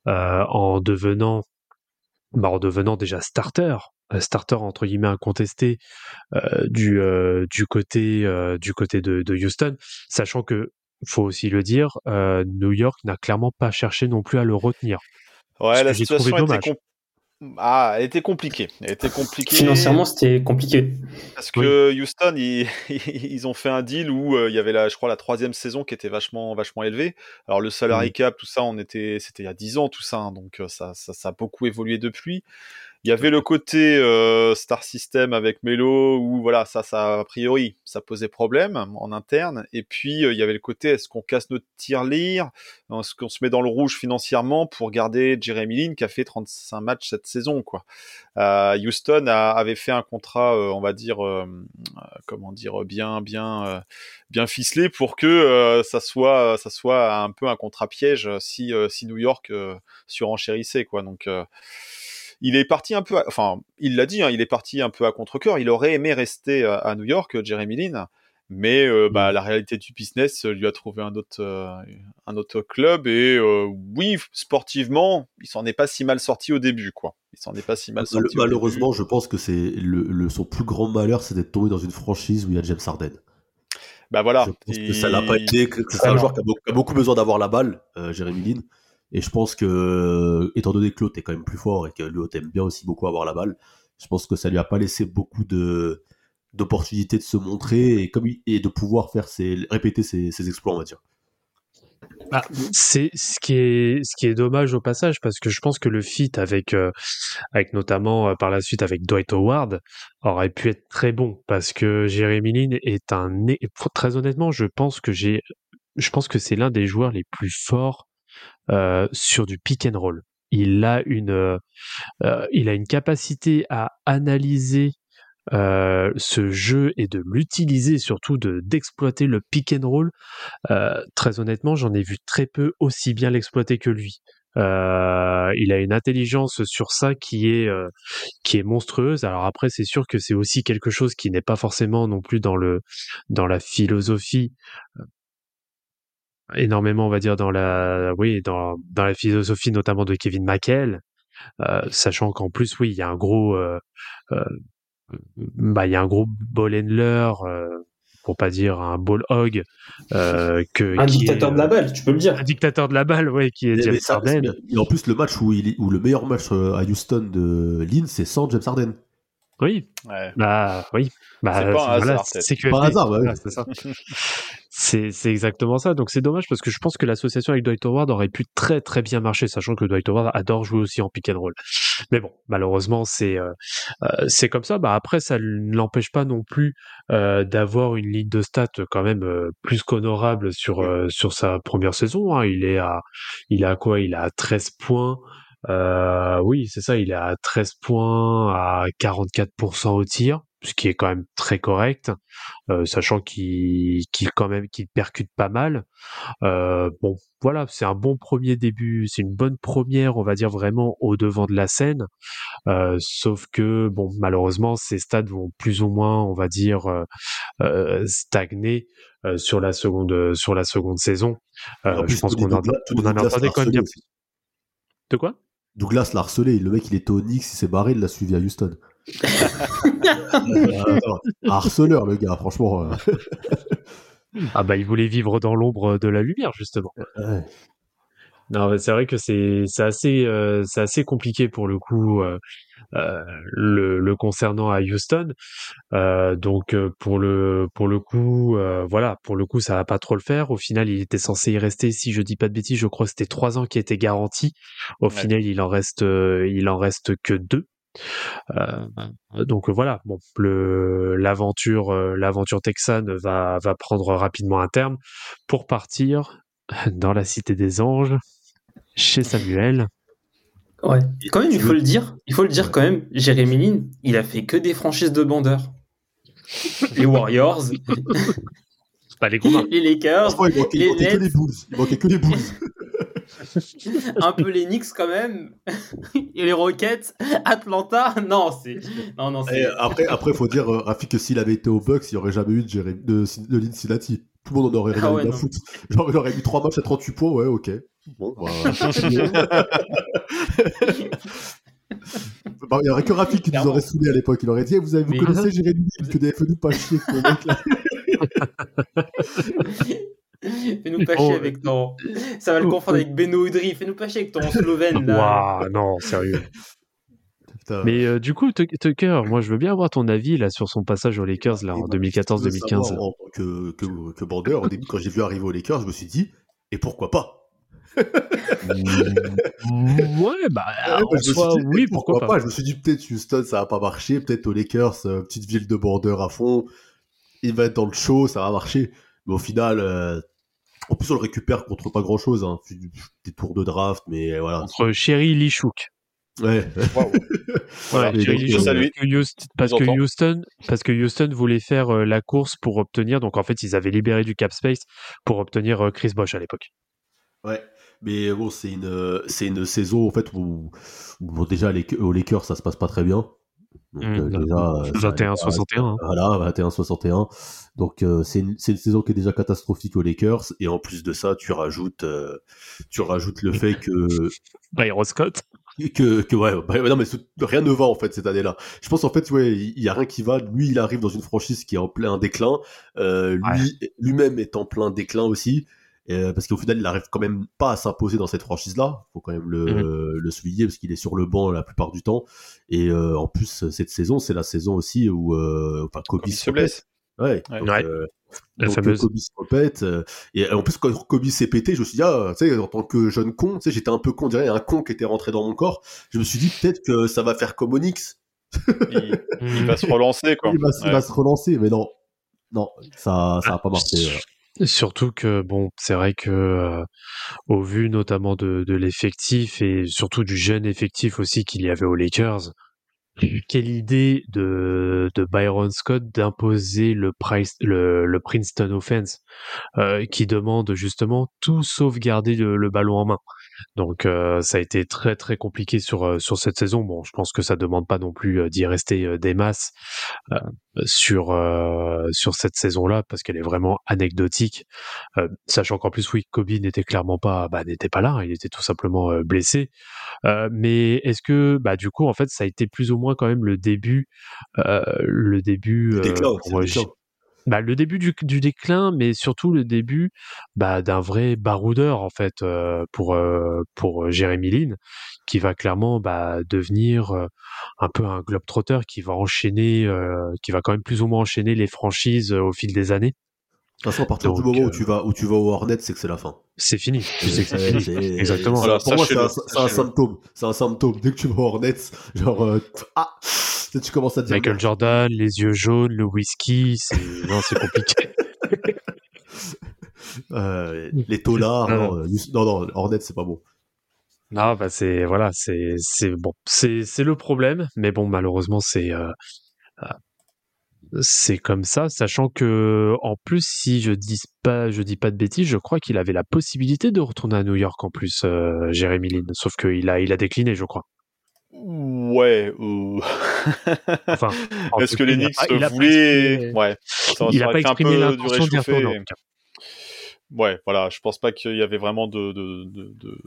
euh, en devenant, bah, en devenant déjà starter, euh, starter entre guillemets incontesté euh, du euh, du côté euh, du côté de, de, Houston, sachant que faut aussi le dire, euh, New York n'a clairement pas cherché non plus à le retenir. Ouais, la situation était, Ah, elle était compliquée. Elle était compliquée. Financièrement, c'était compliqué. Parce que Houston, ils, ils, ont fait un deal où euh, il y avait, la, je crois, la troisième saison qui était vachement, vachement élevée. Alors, le salary cap, tout ça, on était, c'était il y a 10 ans, tout ça. hein, donc, euh, ça, ça, ça a beaucoup évolué depuis. Il y avait le côté euh, Star System avec Melo où voilà ça ça a priori ça posait problème en interne. Et puis euh, il y avait le côté est-ce qu'on casse notre tirelire? Est-ce qu'on se met dans le rouge financièrement pour garder Jeremy Lin qui a fait 35 matchs cette saison quoi? Euh, Houston avait fait un contrat on va dire comment dire bien bien bien ficelé pour que ça soit ça soit un peu un contrat piège si si New York surenchérissait quoi. Donc il est parti un peu, à, enfin, il l'a dit, hein, il est parti un peu à contre-cœur. Il aurait aimé rester à, à New York, Jeremy Lin, mais euh, bah, la réalité du business lui a trouvé un autre, euh, un autre club. Et euh, oui, sportivement, il s'en est pas si mal sorti au début, quoi. Il s'en est pas si mal sorti. Malheureusement, je pense que c'est le, le, son plus grand malheur, c'est d'être tombé dans une franchise où il y a James Harden. Bah voilà. Je pense et... que ça l'a pas été. que C'est un joueur qui a, beaucoup, qui a beaucoup besoin d'avoir la balle, Jeremy Lin. Et je pense que, étant donné que l'autre est quand même plus fort et que l'autre aime bien aussi beaucoup avoir la balle, je pense que ça lui a pas laissé beaucoup de d'opportunités de se montrer et comme et de pouvoir faire ses répéter ses, exploits, on va dire. Bah, c'est ce qui est ce qui est dommage au passage parce que je pense que le fit avec euh, avec notamment euh, par la suite avec Dwight Howard aurait pu être très bon parce que Jeremy Lin est un très honnêtement je pense que j'ai je pense que c'est l'un des joueurs les plus forts euh, sur du pick and roll. Il a une, euh, il a une capacité à analyser euh, ce jeu et de l'utiliser, surtout de d'exploiter le pick and roll. très honnêtement, j'en ai vu très peu aussi bien l'exploiter que lui. Euh, il a une intelligence sur ça qui est qui est monstrueuse. Alors après, c'est sûr que c'est aussi quelque chose qui n'est pas forcément non plus dans le dans la philosophie énormément, on va dire, dans la, oui, dans, dans la philosophie notamment de Kevin McHale, euh, sachant qu'en plus, oui, il y a un gros, euh, euh, bah, il y a un gros ball handler, pour pas dire un ball hog, que un dictateur est, de la balle, tu peux le dire. Un dictateur de la balle, ouais, qui est James mais ça, Harden. et en plus, le match où, il, où le meilleur match à Houston de Lynn, c'est sans James Harden. Oui. Ouais. Bah oui. Bah, C'est pas un voilà, hasard, c'est peut-être. que Pas un hasard, bah oui. Voilà, c'est ça. C'est c'est exactement ça. Donc c'est dommage parce que je pense que l'association avec Dwight Howard aurait pu très très bien marcher, sachant que Dwight Howard adore jouer aussi en pick and roll. Mais bon, malheureusement c'est euh, euh, c'est comme ça. Bah après ça ne l'empêche pas non plus euh, d'avoir une ligne de stats quand même euh, plus qu'honorable sur euh, sur sa première saison. hein. Il est à il a quoi? Il a 13 points. Euh, oui, c'est ça. Il est à 13 points à 44% au tir, ce qui est quand même très correct, euh, sachant qu'il qu'il quand même qu'il percute pas mal. Euh, bon, voilà, c'est un bon premier début, c'est une bonne première, on va dire vraiment au devant de la scène. Euh, sauf que bon, malheureusement, ces stades vont plus ou moins, on va dire, euh, euh, stagner euh, sur la seconde sur la seconde saison. Euh, je pense qu'on en, on en entendait quand même bien. De quoi? Douglas l'a harcelé. Le mec, il était au Knicks, il s'est barré, il l'a suivi à Houston. Euh, attends, harceleur, le gars, franchement. euh, Ah bah il voulait vivre dans l'ombre de la lumière justement. ouais. Non, mais c'est vrai que c'est c'est assez euh, c'est assez compliqué pour le coup euh, euh, le, le concernant à Houston. Euh, donc euh, pour le pour le coup euh, voilà pour le coup ça va pas trop le faire. Au final il était censé y rester si je dis pas de bêtises je crois que c'était trois ans qui étaient garantis. Au Ouais. final il en reste euh, il en reste que deux. Euh, donc voilà bon l'aventure euh, l'aventure texane va va prendre rapidement un terme pour partir dans la cité des anges chez Samuel. Ouais. Quand même, il faut le dire. Il faut le dire quand même. Jérémy Lin, il a fait que des franchises de bandeurs. Les Warriors, Pas les les Lakers, il manquait, il les manquait que Nets. les Bulls. Il manquait que les Bulls. un peu les Knicks quand même, et les Rockets, Atlanta. Non, c'est non non c'est après, après, faut dire, euh, Rafi, que s'il avait été au Bucks, il n'y aurait jamais eu de, Jérémy- de, de Lynn. Tout le monde en aurait rien Ah à ouais, non. foutre. Genre, il aurait mis 3 matchs à 38 points, ouais, ok. Bon, bah. Bah, il n'y aurait que Rafi qui nous aurait saoulé à l'époque. Il aurait dit, Eh, vous, avez, vous connaissez Jérémy que des feux nous pas chier. Fais-nous pas Oh, chier avec ton. Ça va le oh, confondre oh. avec Beno Udry. Fais-nous pas chier avec ton Slovène là. Waouh, non, sérieux. Mais euh, du coup, Tuck- Tucker, moi je veux bien avoir ton avis là sur son passage aux Lakers là Et en bah, je veux 2014-2015. savoir, En tant que, que, que bandeur, au début, quand j'ai vu arriver aux Lakers, je me suis dit, et pourquoi pas? Ouais, bah Ouais, en bah, soi, dit, oui, pourquoi, pas? Je me suis dit, peut-être Houston, ça va pas marcher. Peut-être aux Lakers, euh, petite ville de border à fond. Il va être dans le show, ça va marcher. Mais au final, euh, en plus, on le récupère contre pas grand-chose. Hein. Des tours de draft, mais voilà. Entre Sherry Lee Shook. Ouais. Voilà. Ouais, Sherry donc, Lee euh, parce que Houston, parce que. Houston, parce que Houston voulait faire euh, la course pour obtenir, donc en fait ils avaient libéré du cap space pour obtenir euh, Chris Bosh à l'époque. Ouais, mais bon, c'est une, c'est une saison en fait où, déjà les, aux Lakers ça se passe pas très bien. Donc, Mm, euh, déjà, euh, 21-61. Voilà, 21-61. Donc euh, c'est une, saison qui est déjà catastrophique aux Lakers et en plus de ça, tu rajoutes, tu rajoutes le fait que Byron Scott. que, que ouais, bah, non mais rien ne va en fait cette année-là. Je pense en fait ouais, il y a rien qui va. Lui, il arrive dans une franchise qui est en plein déclin. Euh, lui, lui-même est en plein déclin aussi. Euh, parce qu'au final, il arrive quand même pas à s'imposer dans cette franchise-là. Faut quand même le, Mhm. le souligner parce qu'il est sur le banc la plupart du temps. Et euh, en plus, cette saison, c'est la saison aussi où euh, enfin, Kobe il se blesse. Ouais. Ouais. Donc, Ouais. euh, La donc, fameuse. Kobe se répète. euh, et en plus, quand Kobe s'est pété, je me suis dit, ah, tu sais, en tant que jeune con, tu sais, j'étais un peu con, on dirait un con qui était rentré dans mon corps. Je me suis dit, peut-être que ça va faire comme Onyx. Il, il va se relancer, quoi. Il va, il va se relancer, mais non. Non, ça, ça va pas marcher. Surtout que bon, c'est vrai que euh, au vu notamment de, de l'effectif et surtout du jeune effectif aussi qu'il y avait aux Lakers, quelle idée de, de Byron Scott d'imposer le, Price- le, le Princeton Offense euh, qui demande justement tout sauvegarder le, le ballon en main. Donc euh, ça a été très très compliqué sur euh, sur cette saison. Bon, je pense que ça demande pas non plus euh, d'y rester euh, des masses euh, sur euh, sur cette saison-là parce qu'elle est vraiment anecdotique. Euh, sachant qu'en plus oui, Kobe n'était clairement pas bah, n'était pas là, hein, il était tout simplement euh, blessé. Euh, mais est-ce que bah du coup en fait ça a été plus ou moins quand même le début euh, le début pour. Bah, le début du, du déclin, mais surtout le début bah, d'un vrai baroudeur en fait euh, pour euh, pour euh, Jérémy Lin, qui va clairement bah, devenir euh, un peu un globetrotter qui va enchaîner, euh, qui va quand même plus ou moins enchaîner les franchises euh, au fil des années. De toute façon, à partir du moment où tu vas, où tu vas au Hornet, c'est que c'est la fin. C'est fini. Tu sais que c'est fini. Exactement. Voilà, pour moi, c'est un, un symptôme. C'est un symptôme. Dès que tu vas au Hornet, genre, euh, ah, tu commences à dire. Michael Jordan, les yeux jaunes, le whisky, c'est non, c'est compliqué. Euh, les tolards, Non, non, euh, non, non, Hornet, c'est pas bon. Non, bah c'est voilà, c'est c'est bon, c'est c'est le problème, mais bon malheureusement c'est euh, euh, c'est comme ça, sachant que en plus si je dis pas je dis pas de bêtises, je crois qu'il avait la possibilité de retourner à New York en plus, euh, Jérémy Lin, sauf qu'il a il a décliné, je crois. Ouais. euh, Enfin, en Est-ce que voulaient. exprimé- Ouais. Ça, il ça a aurait pas été un exprimé peu du l'intention d'y retourner. Ouais, voilà. Je pense pas qu'il y avait vraiment de. de, de, de-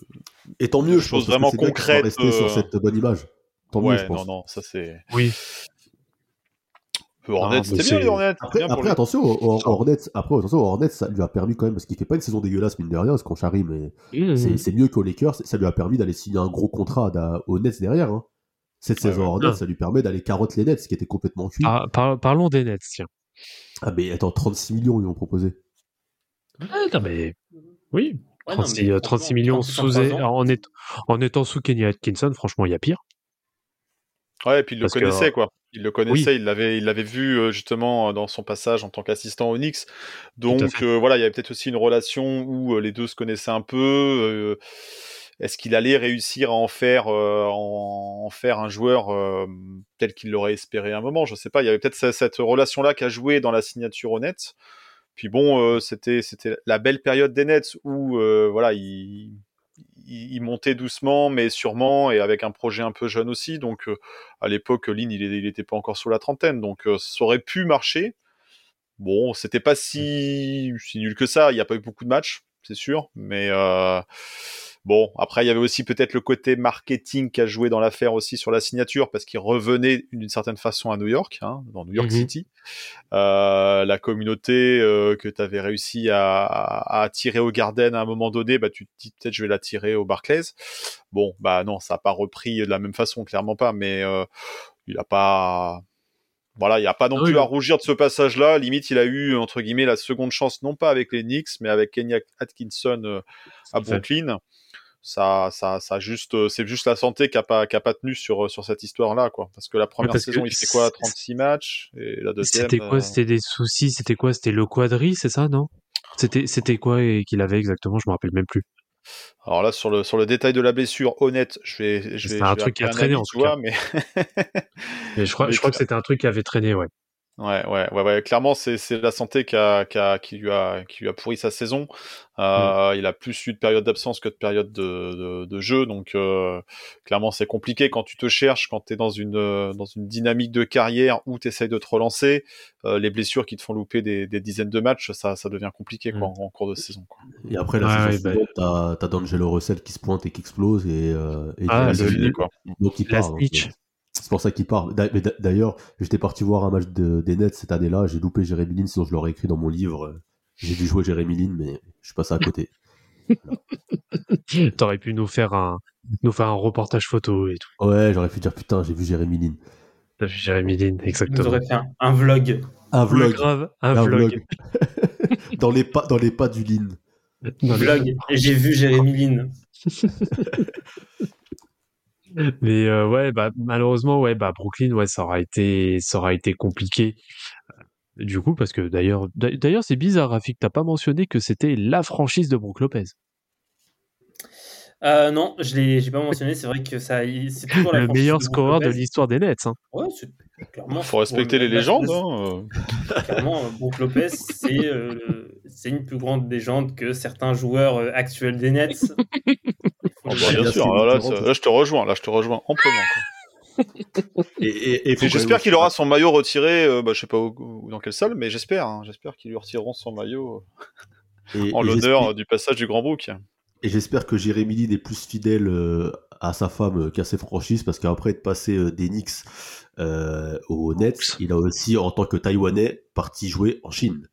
Et tant mieux, je pense. vraiment concrète, resté sur euh, cette bonne image. Tant mieux, je pense. non, non, ça c'est. Oui. Le Hornet, mais c'était c'est- bien les Hornets. Après, bien attention, Hornets, après, attention, Hornets, ça lui a permis quand même, parce qu'il fait pas une saison dégueulasse, mine de rien, parce qu'on charrie, mais Mmh. c'est mieux qu'aux Lakers, ça lui a permis d'aller signer un gros contrat aux Nets derrière, hein. Cette Ouais, saison ouais. Ah. ça lui permet d'aller carotte les Nets, ce qui était complètement cuit. Ah, Ah, par- parlons des Nets, tiens. mais attends, 36 millions ils ont proposé. Ah, non, mais oui. Ouais, non, 36, mais euh, 36 franchement, millions 36 en sous, en, est- en étant sous Kenny Atkinson, franchement, il y a pire. Ouais, et puis il le que- connaissait, quoi. Il le connaissait, il l'avait, il l'avait vu euh, justement euh, dans son passage en tant qu'assistant au Knicks. Donc euh, voilà, il y avait peut-être aussi une relation où les deux se connaissaient un peu. euh, Est-ce qu'il allait réussir à en faire, euh, un joueur euh, tel qu'il l'aurait espéré à un moment? Je sais pas. Il y avait peut-être ce- cette relation-là qui a joué dans la signature Nets. Puis bon, euh, c'était la belle période des Nets où voilà, il, montait doucement, mais sûrement, et avec un projet un peu jeune aussi. Donc à l'époque, Lynn, il n'était pas encore sur la trentaine, donc ça aurait pu marcher. Bon, c'était pas si nul que ça. Il n'y a pas eu beaucoup de matchs, c'est sûr, mais euh, Bon, après, il y avait aussi peut-être le côté marketing qui a joué dans l'affaire aussi sur la signature, parce qu'il revenait d'une certaine façon à New York, hein, dans New York Mhm. City. Euh, la communauté euh, que tu avais réussi à, à attirer au Garden à un moment donné, bah, tu te dis peut-être je vais l'attirer au Barclays. Bon, bah non, ça n'a pas repris de la même façon, clairement pas, mais euh, il a pas... Voilà, il n'y a pas non Ah plus oui. à rougir de ce passage-là. Limite, il a eu, entre guillemets, la seconde chance, non pas avec les Knicks, mais avec Kenny Atkinson euh, à. Brooklyn. Ça, ça, ça juste, euh, c'est juste la santé qui a pas, qui a pas tenu sur, euh, sur cette histoire-là, quoi. Parce que la première saison, il fait quoi, c'est- 36 matchs, et la deuxième. C'était quoi? euh, C'était des soucis C'était quoi? C'était le quadri, c'est ça, non? C'était c'était quoi et qu'il avait exactement? Je me rappelle même plus. Alors là, sur le, sur le détail de la blessure, honnête, je vais, je vais, C'est un je vais truc qui a traîné, en tout vois, cas. mais. Mais je crois, Mais je crois que c'était un truc qui avait traîné, ouais. Ouais, ouais, ouais, ouais. Clairement, c'est c'est la santé qui, a, qui, a, qui, lui a, qui lui a pourri sa saison. Euh, Il a plus eu de période d'absence que de période de, de, de jeu. Donc, euh, clairement, c'est compliqué quand tu te cherches, quand tu es dans une, euh, dans une dynamique de carrière où tu essayes de te relancer. Euh, les blessures qui te font louper des, des dizaines de matchs, ça, ça devient compliqué quoi, Mm. en, en cours de saison. Quoi. Et après, la Ouais, saison ouais, bah- t'as t'as D'Angelo Russell qui se pointe et qui explose et, euh, et Ah, le- quoi. donc il La part. snitch. euh, C'est pour ça qu'il part. D'ailleurs, j'étais parti voir un match de- des Nets cette année-là. J'ai loupé Jérémy Lin, sinon je l'aurais écrit dans mon livre. J'ai vu jouer Jérémy Lin, mais je suis passé à côté. T'aurais pu nous faire un nous faire un reportage photo et tout. Ouais, j'aurais pu dire putain, j'ai vu Jérémy Lin. T'as vu Jérémy Lin, exactement. aurez fait un, un vlog. Un Le vlog. grave, un, Un vlog. vlog. dans, les pas, dans les pas du Lin. Dans Vlog. J'ai vu Jérémy Lin. Mais euh, ouais, bah malheureusement, ouais, bah Brooklyn, ouais, ça aura été, ça aura été compliqué. Euh, Du coup, parce que d'ailleurs, d'a- d'ailleurs, c'est bizarre, Rafik, t'as pas mentionné que c'était la franchise de Brook Lopez. Euh, non, je l'ai, j'ai pas mentionné. C'est vrai que ça, c'est toujours la Le meilleur scoreur de l'histoire des Nets. Hein. Ouais, clairement. Faut respecter les légendes. Hein. euh. Clairement, euh, Brook Lopez, c'est euh, c'est une plus grande légende que certains joueurs euh, actuels des Nets. Il Ah bah, bien sûr, là, là, différentes. ça- là, je te rejoins, là je te rejoins amplement. quoi. Et, et, et faut Et quand j'espère qu'il aura son maillot retiré, euh, bah, je sais pas où, où- dans quelle salle, mais j'espère, hein, j'espère qu'ils lui retireront son maillot euh, et- en l'honneur du passage du Grand Brook. Et j'espère que Jérémy Lin est plus fidèle euh, à sa femme euh, qu'à ses franchises, parce qu'après être passé euh, des Knicks euh, aux Nets, il a aussi, en tant que Taïwanais, parti jouer en Chine.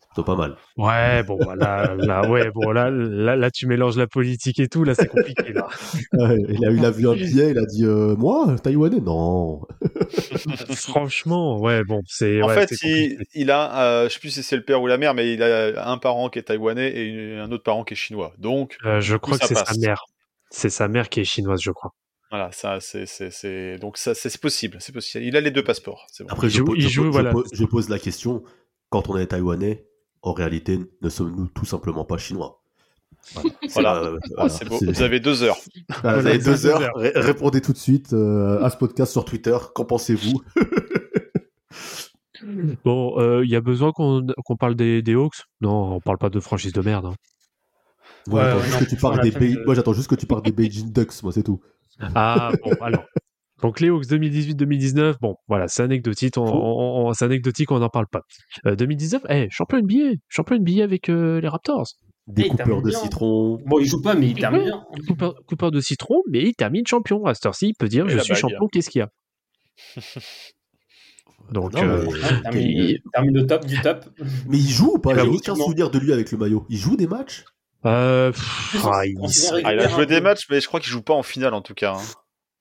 C'est plutôt pas mal. Ouais, bon, bah, là, là, ouais, bon, là, là, là, tu mélanges la politique et tout, là, c'est compliqué, là. Ouais, il, a, il a vu un billet, il a dit euh, Moi, Taïwanais Non. Franchement, ouais, bon, c'est. En ouais, fait, il, il a, euh, je sais plus si c'est le père ou la mère, mais il a un parent qui est taïwanais et une- un autre parent qui est chinois. Donc, Euh, je crois que c'est sa mère. C'est sa mère qui est chinoise, je crois. voilà, ça, c'est, c'est, c'est, donc ça, c'est c'est possible, c'est possible. Il a les deux passeports, c'est bon. Après, Il je, joue- po- il je joue, po- je voilà. po- je pose la question quand on est Taïwanais, en réalité, ne sommes-nous tout simplement pas chinois? Voilà. C'est Voilà. la- Ah, voilà, c'est beau. c'est- Vous avez deux heures. Voilà, Voilà, vous avez deux deux heures. heures. Ré- répondez tout de suite euh, à ce podcast sur Twitter. Qu'en pensez-vous? Bon, euh, il y a besoin qu'on qu'on parle des, des Hawks? Non, on parle pas de franchise de merde. hein. Moi, Ouais, j'attends juste que tu parles des fait Bei- le- Moi, j'attends juste que tu parles des Beijing Ducks, moi, c'est tout. Ah, bon, alors. Donc les Hawks 2018-2019, bon, voilà, c'est anecdotique, on, Faux. on- on- c'est anecdotique, on n'en parle pas. Euh, 2019, eh, champion NBA, champion NBA avec euh, les Raptors. Des Eh, coupeurs termine de bien. citron. Bon, il joue pas, mais il termine bien. Coupeur, coupeur de citron, mais il termine champion. À cette heure-ci, il peut dire Et je suis champion, qu'est-ce qu'il y a? Donc, Non, euh, termine, il- termine au top du top. Mais il joue ou pas? Eh ben, J'ai aucun souvenir de lui avec le maillot. Il joue des matchs? Euh, pff, ah, il- Ah, il a joué des matchs, mais je crois qu'il joue pas en finale en tout cas. hein.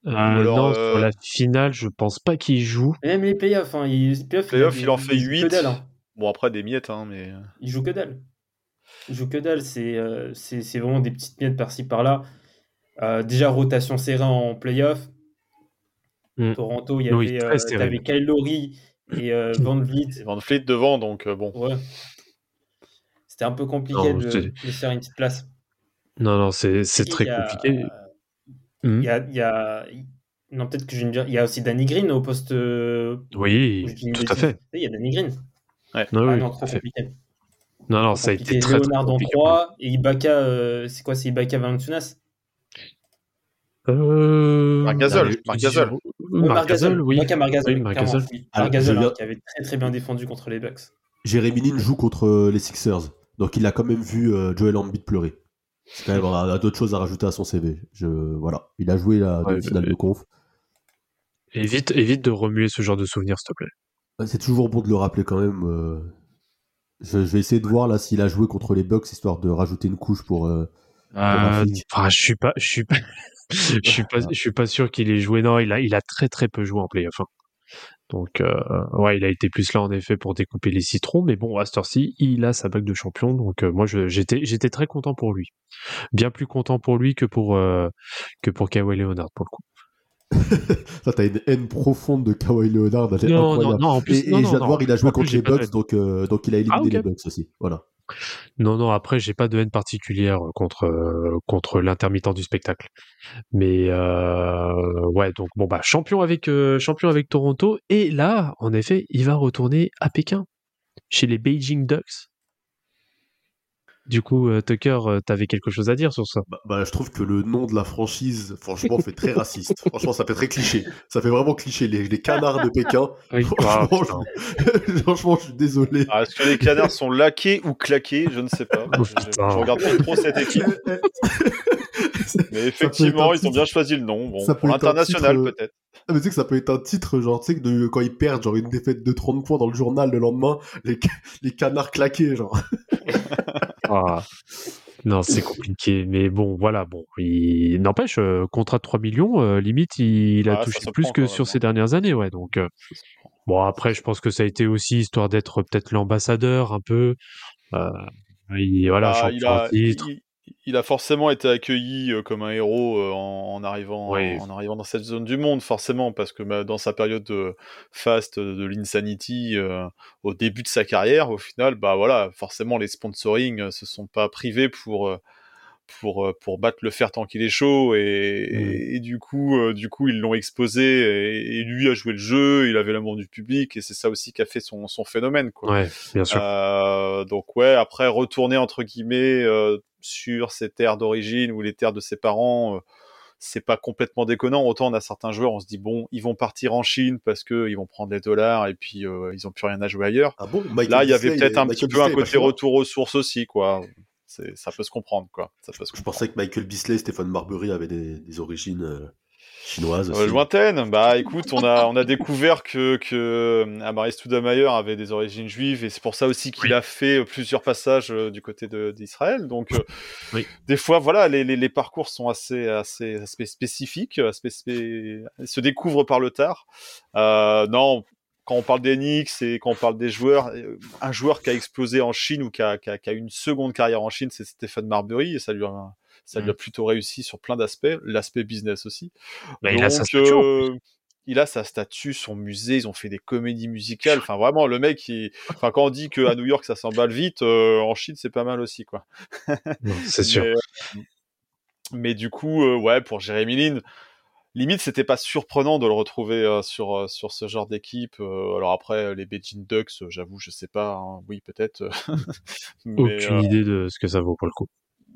euh, alors, non, euh, sur la finale, je pense pas qu'il joue. Et Même les playoffs, hein, il, Playoff, il en fait joue 8. Que dalle, hein. Bon, après des miettes, hein, mais. Il joue que dalle. Il joue que dalle. C'est euh, c'est c'est vraiment des petites miettes par-ci par-là. Euh, déjà, rotation serrée en playoff. Mm. Toronto, il y Oui, avait, euh, Kyle Lowry et euh, Van Vliet. Van Fleet devant, donc euh, bon. Ouais. C'était un peu compliqué Non, de, de faire une petite place. Non, non, c'est très il y a- compliqué. Il Hmm. y a, il y a- Non, peut-être que je vais me dire. Il y a aussi Danny Green au poste. euh, Oui, tout à fait. Il y a Danny Green. Non, Ah oui, non, tout trop fait. compliqué. Non, non, ça a été très, très Leonard en compliqué. 3 et Ibaka, euh, c'est quoi C'est Ibaka Valanciunas Euh... Euh, Marc Gasol, oui. Ibaka Marc Oui, je hein, qui avait très très bien défendu contre les Bucks. Jérémy Lin joue contre euh, les Sixers. Donc il a quand même vu euh, Joel Embiid pleurer. C'est quand même, a d'autres choses à rajouter à son CV. Je, voilà. Il a joué la Ouais, finale de conf. Évite, évite de remuer ce genre de souvenirs, s'il te plaît. C'est toujours bon de le rappeler quand même. euh. Je, je vais essayer de voir là s'il a joué contre les Bucks histoire de rajouter une couche pour. euh, Rafik. enfin, je suis pas, je suis pas, je suis pas, je suis pas sûr qu'il ait joué. Non, il a, il a très très peu joué en playoff. hein. Donc, euh, ouais, il a été plus là en effet pour découper les citrons, mais bon, à cette heure-ci, il a sa bague de champion. Donc, euh, moi, j'étais, j'étais très content pour lui. Bien plus content pour lui que pour euh, que pour Kawhi Leonard pour le coup. Ça, t'as une haine profonde de Kawhi Leonard. elle est Non, non, incroyable. non, en plus, et et non, non. voir, il a joué contre les Bucks, donc, euh, donc il a éliminé Ah, les Bucks aussi. Voilà. Non, non, après, j'ai pas de haine particulière contre, euh, contre l'intermittent du spectacle. Mais euh, ouais, donc bon, bah, champion avec, euh, champion avec Toronto. Et là, en effet, il va retourner à Pékin, chez les Beijing Ducks. Du coup, euh, Tucker, euh, t'avais quelque chose à dire sur ça? Bah, bah, je trouve que le nom de la franchise, franchement, fait très raciste. franchement, ça fait très cliché. Ça fait vraiment cliché. Les, les canards de Pékin. Oui. Franchement, Ah, je... franchement, je suis désolé. Ah, Est-ce que les canards sont laqués ou claqués? Je ne sais pas. Oh, je, putain. je regarde pas trop cette équipe. Mais effectivement, ils ont bien choisi le nom. Bon, ça peut titre, euh, peut-être. Ah, mais tu sais que ça peut être un titre, genre, tu sais, que de, quand ils perdent, genre, une défaite de 30 points dans le journal le lendemain, les, les canards claqués, genre. Ah. Non, c'est compliqué. Mais bon, voilà, bon. Il n'empêche, euh, contrat de 3 millions, euh, limite, il a Ah, touché plus prend que sur ces hein. dernières années, ouais. Donc, euh, bon, après, je pense que ça a été aussi histoire d'être peut-être l'ambassadeur un peu. Il, voilà, Ah, champion il, a, titre. il, il a forcément été accueilli euh, comme un héros euh, en, en arrivant, Oui. en arrivant dans cette zone du monde, forcément, parce que bah, dans sa période de fast euh, de l'insanity, euh, au début de sa carrière, au final, bah voilà, forcément les sponsoring euh, se sont pas privés pour pour pour battre le fer tant qu'il est chaud et, et, et du coup euh, du coup ils l'ont exposé et, et lui a joué le jeu, il avait l'amour du public et c'est ça aussi qui a fait son son phénomène quoi. Ouais, bien sûr. Euh, donc ouais, après retourner entre guillemets euh, sur ses terres d'origine ou les terres de ses parents, euh, c'est pas complètement déconnant. Autant on a certains joueurs, on se dit bon, ils vont partir en Chine parce que ils vont prendre les dollars et puis euh, ils ont plus rien à jouer ailleurs. Ah bon? Michael Là, il y avait peut-être un Michael petit peu un côté retour aux sources aussi, quoi. Ça peut se comprendre, quoi. Ça peut se Je comprendre. pensais que Michael Beasley et Stéphane Marbury avaient des, des origines euh, chinoises Euh, lointaine, bah écoute, on a on a découvert que que euh, Amaris Stoudemire avait des origines juives et c'est pour ça aussi qu'il Oui. a fait plusieurs passages euh, du côté d'Israël. Donc Oui. des fois, voilà, les, les, les parcours sont assez assez, assez spécifiques, assez se découvrent par le tard. Euh, non. Quand on parle des Knicks et quand on parle des joueurs, un joueur qui a explosé en Chine ou qui a, qui a, qui a une seconde carrière en Chine, c'est Stéphane Marbury et ça lui a, ça lui a Mm. plutôt réussi sur plein d'aspects, l'aspect business aussi. Bah, il a sa statue, euh, il a sa statue, son musée, ils ont fait des comédies musicales. Enfin, vraiment, le mec, il... enfin, quand on dit qu'à New York, ça s'emballe vite, euh, en Chine, c'est pas mal aussi, quoi. C'est sûr. Mais, euh, mais du coup, euh, ouais, pour Jérémy Lin, limite, c'était pas surprenant de le retrouver euh, sur, sur ce genre d'équipe. Alors après, les Beijing Ducks, j'avoue, je sais pas. hein. Oui, peut-être. Aucune idée de ce que ça vaut pour le coup.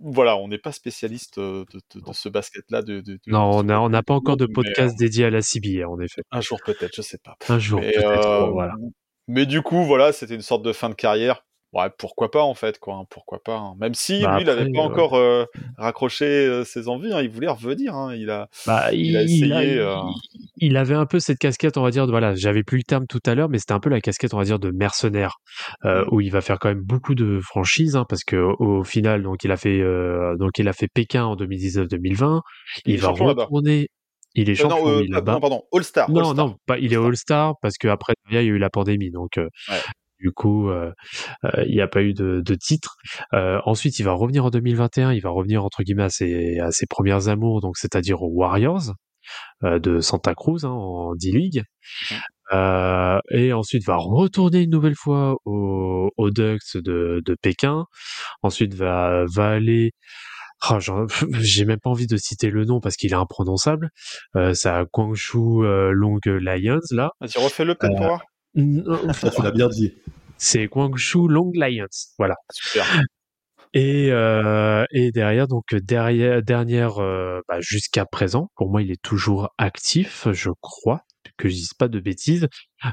Voilà, on n'est pas spécialiste de, de- de ce basket-là. De, Non, on n'a on pas encore de mais, podcast dédié à la CBA, en effet. Un jour peut-être, je sais pas. Un jour, peut-être. euh, voilà. mais du coup, voilà, c'était une sorte de fin de carrière. Ouais, pourquoi pas en fait, quoi. hein, pourquoi pas. hein. Même si Bah lui, il n'avait pas euh, encore euh, raccroché euh, ses envies. hein, il voulait revenir. il a. Bah, il a essayé, euh, il- avait un peu cette casquette, on va dire, de, voilà, j'avais plus le terme tout à l'heure, mais c'était un peu la casquette, on va dire, de mercenaire, où il va faire quand même beaucoup de franchises, parce que au, au final, donc il a fait, donc il a fait Pékin en 2019-2020, Il va retourner, il est Euh, champion non, euh, là-bas. non, pardon, All Star. Non, non, pas, il est All-Star. All-Star parce qu'après, il y a eu la pandémie, donc Ouais. Du coup, euh, euh, il n'y a pas eu de, de titre. Euh, ensuite, il va revenir en 2021, il va revenir entre guillemets à ses, à ses premières amours, donc c'est-à-dire aux Warriors euh, de Santa Cruz hein, en D-League. Euh, et ensuite va retourner une nouvelle fois aux, aux Ducks de, de Pékin. Ensuite va, va aller ah, j'ai même pas envie de citer le nom parce qu'il est imprononçable. Euh, c'est à Guangzhou euh, Long Lions là. Vas-y, refais-le peut-être pour voir. Ça, tu l'as bien dit. C'est Guangzhou Long Lions. Voilà. Super. Et, euh, et derrière, donc derrière, dernière, euh, bah, jusqu'à présent, pour moi, il est toujours actif, je crois, que je dise pas de bêtises.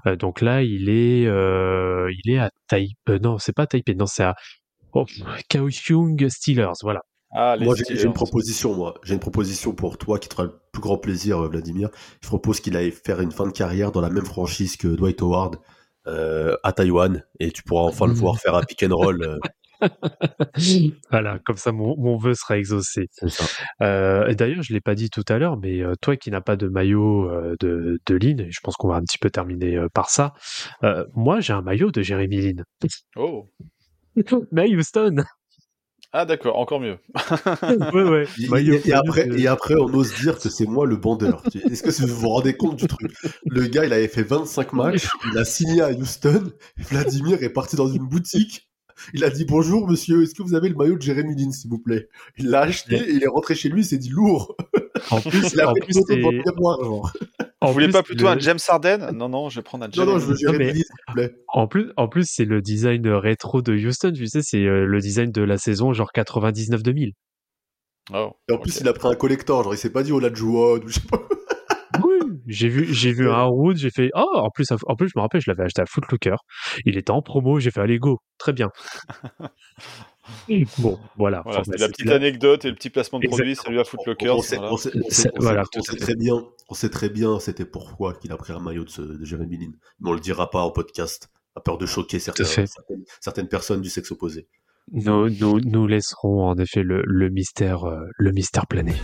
Euh, donc là, il est, il est à Taipei. Non, c'est pas Taipei, non, c'est à oh, Kaohsiung Steelers, voilà. Ah, Moi, j'ai une proposition, moi. J'ai une proposition pour toi qui te fera le plus grand plaisir, euh, Vladimir. Je propose qu'il aille faire une fin de carrière dans la même franchise que Dwight Howard euh, à Taïwan et tu pourras enfin le Mhm. voir faire un pick and roll. euh, voilà, comme ça mon, mon vœu sera exaucé. Euh, et D'ailleurs, je l'ai pas dit tout à l'heure, mais toi qui n'as pas de maillot euh, de, de Lynn, et je pense qu'on va un petit peu terminer euh, par ça, euh, moi j'ai un maillot de Jérémy Lynn. Oh. mais Houston Ah, d'accord, encore mieux. Ouais, ouais. Et, Maillot et- et après, de- et après, on ose dire que c'est moi le bandeur. Est-ce que vous vous rendez compte du truc? Le gars, il avait fait 25 matchs, il a signé à Houston. Vladimir est parti dans une boutique. Il a dit bonjour monsieur, est-ce que vous avez le maillot de Jérémy Lin, s'il vous plaît? Il l'a acheté et il est rentré chez lui, il s'est dit lourd. En plus, Il a en fait plus, genre. en Vous voulez pas plutôt le- un James Harden? Non, non, je vais prendre un Non, James non, je veux Non, mais- s'il vous plaît. En plus, en plus, c'est le design rétro de Houston. Tu sais, c'est euh, le design de la saison genre 99-2000. Oh, Et en plus, ok. il a pris un collector, genre il s'est pas dit Olajuwon ou je sais pas. Oui, j'ai vu, j'ai vu un Wood, j'ai fait oh en plus, en plus je me rappelle, je l'avais acheté à Footlooker. Il était en promo, j'ai fait allez go, très bien. bon, voilà. Voilà, Enfin, bah, la petite anecdote et le petit placement de produit, salut à Footlocker. On sait, voilà. on sait- on voilà, on très bien, on sait très bien c'était pourquoi qu'il a pris un maillot de, ce, de Jérémy Lin. Mais on le dira pas en podcast, à peur de choquer certains- certaines, certaines personnes du sexe opposé. Nous, nous, nous laisserons en effet le, le mystère, euh, le mystère planer.